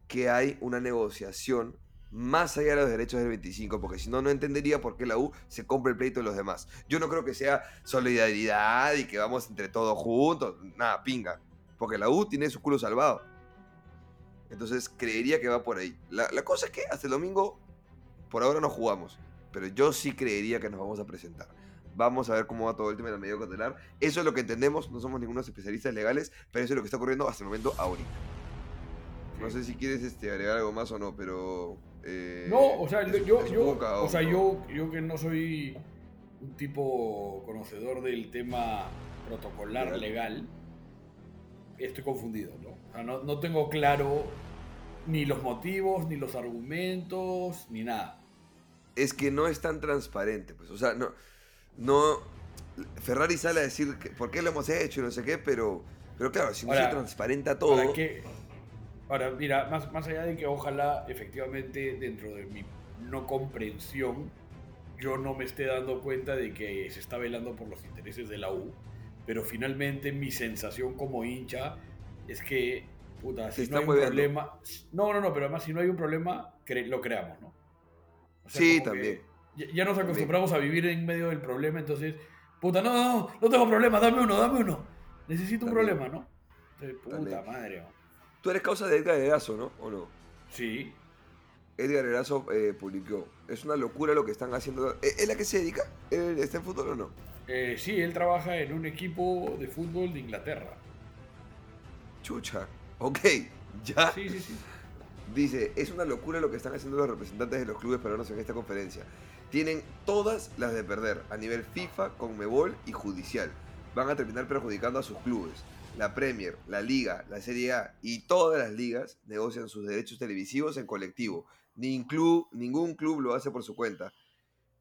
que hay una negociación más allá de los derechos del 25, porque si no, no entendería por qué la U se compra el pleito de los demás. Yo no creo que sea solidaridad y que vamos entre todos juntos, nada, pinga, porque la U tiene su culo salvado. Entonces creería que va por ahí. La, la cosa es que hasta el domingo, por ahora no jugamos, pero yo sí creería que nos vamos a presentar. Vamos a ver cómo va todo el tema de la medida cautelar. Eso es lo que entendemos, no somos ningunos especialistas legales, pero eso es lo que está ocurriendo hasta el momento ahorita. No sé si quieres este, agregar algo más o no, pero... eh, No, o sea, yo, es yo, o sea, yo, yo que no soy un tipo conocedor del tema protocolar Legal. legal, estoy confundido, ¿no? O sea, no, no tengo claro ni los motivos, ni los argumentos, ni nada. es que no es tan transparente, pues, o sea, no, no, Ferrari sale a decir que, por qué lo hemos hecho y no sé qué, pero, pero claro, si no Ahora, se transparenta todo, ahora, mira, más, más allá de que ojalá efectivamente dentro de mi no comprensión yo no me esté dando cuenta de que se está velando por los intereses de la U, pero finalmente mi sensación como hincha es que, puta, Se si no está hay un problema... No, no, no, pero además si no hay un problema, cre- lo creamos, ¿no? O sea, Sí, también. Ya, ya nos acostumbramos a vivir en medio del problema, entonces, puta, no, no, no tengo problema, dame uno, dame uno. Necesito un También. problema, ¿no? Entonces, puta También. madre. ¿no? Tú eres causa de Edgar Erazo, ¿no? ¿O no? Sí, Edgar Erazo eh, publicó, es una locura lo que están haciendo, ¿es es la que se dedica? ¿Él ¿Está en fútbol o no? Eh, sí, él trabaja en un equipo de fútbol de Inglaterra. Chucha, ok, ya. Sí, sí, sí. Dice, es una locura lo que están haciendo los representantes de los clubes peruanos en esta conferencia. Tienen todas las de perder, a nivel FIFA, Conmebol y judicial. Van a terminar perjudicando a sus clubes. La Premier, la Liga, la Serie A y todas las ligas negocian sus derechos televisivos en colectivo. Ni club, ningún club lo hace por su cuenta.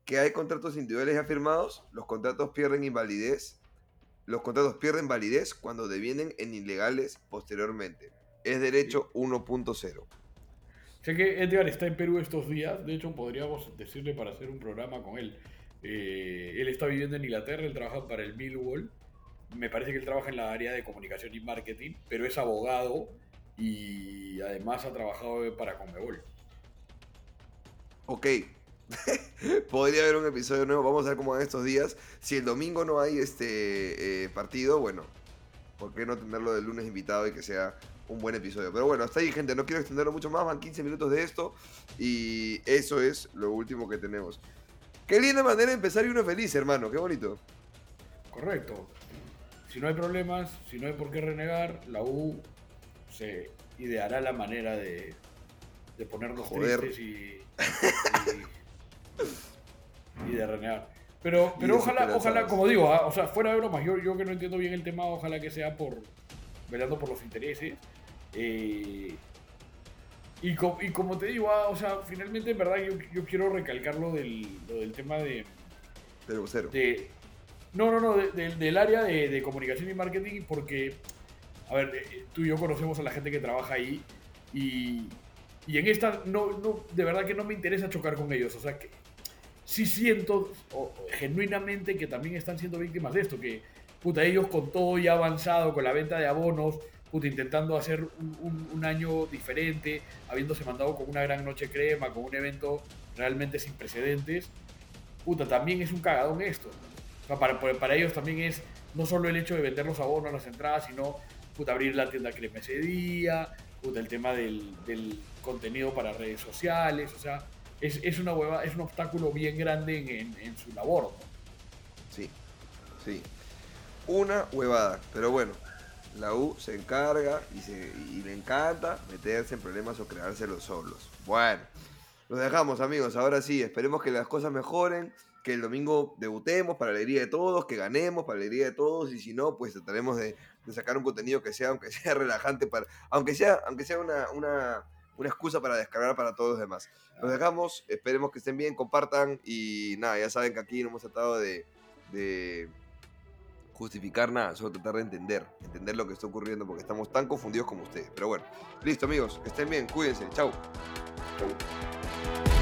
Que hay contratos individuales ya firmados, los contratos pierden invalidez. Los contratos pierden validez cuando devienen en ilegales posteriormente. Es derecho 1.0. Sé que Edgar está en Perú estos días. De hecho, podríamos decirle para hacer un programa con él. Eh, él está viviendo en Inglaterra, él trabaja para el Millwall. Me parece que él trabaja en la área de comunicación y marketing, pero es abogado y además ha trabajado para Conmebol. Ok. Podría haber un episodio nuevo. Vamos a ver cómo van estos días. Si el domingo no hay este eh, partido, bueno, ¿por qué no tenerlo del lunes invitado y que sea un buen episodio? Pero bueno, hasta ahí, gente. No quiero extenderlo mucho más. Van 15 minutos de esto. Y eso es lo último que tenemos. Qué linda manera de empezar y uno feliz, hermano. Qué bonito. Correcto. Si no hay problemas, si no hay por qué renegar, la U se ideará la manera de, de ponernos Joder. tristes y, y, y de renegar. Pero, pero ojalá, ojalá, como digo, ah, o sea, fuera de bromas, yo, yo que no entiendo bien el tema, ojalá que sea por velando por los intereses. eh, y, co- y como te digo, ah, o sea, finalmente en verdad yo, yo quiero recalcar lo del, lo del tema de, Pero cero. de- no, no, no, de- de- del área de, comunicación y marketing, porque, a ver, eh, tú y yo conocemos a la gente que trabaja ahí y, en esta, no, no, de verdad que no me interesa chocar con ellos, o sea, que sí siento genuinamente que también están siendo víctimas de esto, que, puta, ellos con todo ya avanzado, con la venta de abonos, puta, intentando hacer un, un- año diferente, habiéndose mandado con una gran noche crema, con un evento realmente sin precedentes, puta, también es un cagadón esto. Para, ellos también es no solo el hecho de vender los abonos, las entradas, sino abrir la tienda crema ese día, el tema del, contenido para redes sociales, o sea, es, es una hueva, es un obstáculo bien grande en, su labor. Sí, sí. Una huevada, pero bueno, la U se encarga y, y le encanta meterse en problemas o creárselos solos. Bueno, los dejamos amigos, ahora sí, esperemos que las cosas mejoren, que el domingo debutemos para alegría de todos, que ganemos para alegría de todos y si no, pues trataremos de, de sacar un contenido que sea, aunque sea relajante, para, aunque sea, aunque sea una, una, una excusa para descargar para todos los demás. Los dejamos, esperemos que estén bien, compartan y nada, ya saben que aquí no hemos tratado de, de, justificar nada, solo tratar de entender, entender lo que está ocurriendo porque estamos tan confundidos como ustedes. Pero bueno, listo amigos, que estén bien, cuídense, chao. Chau.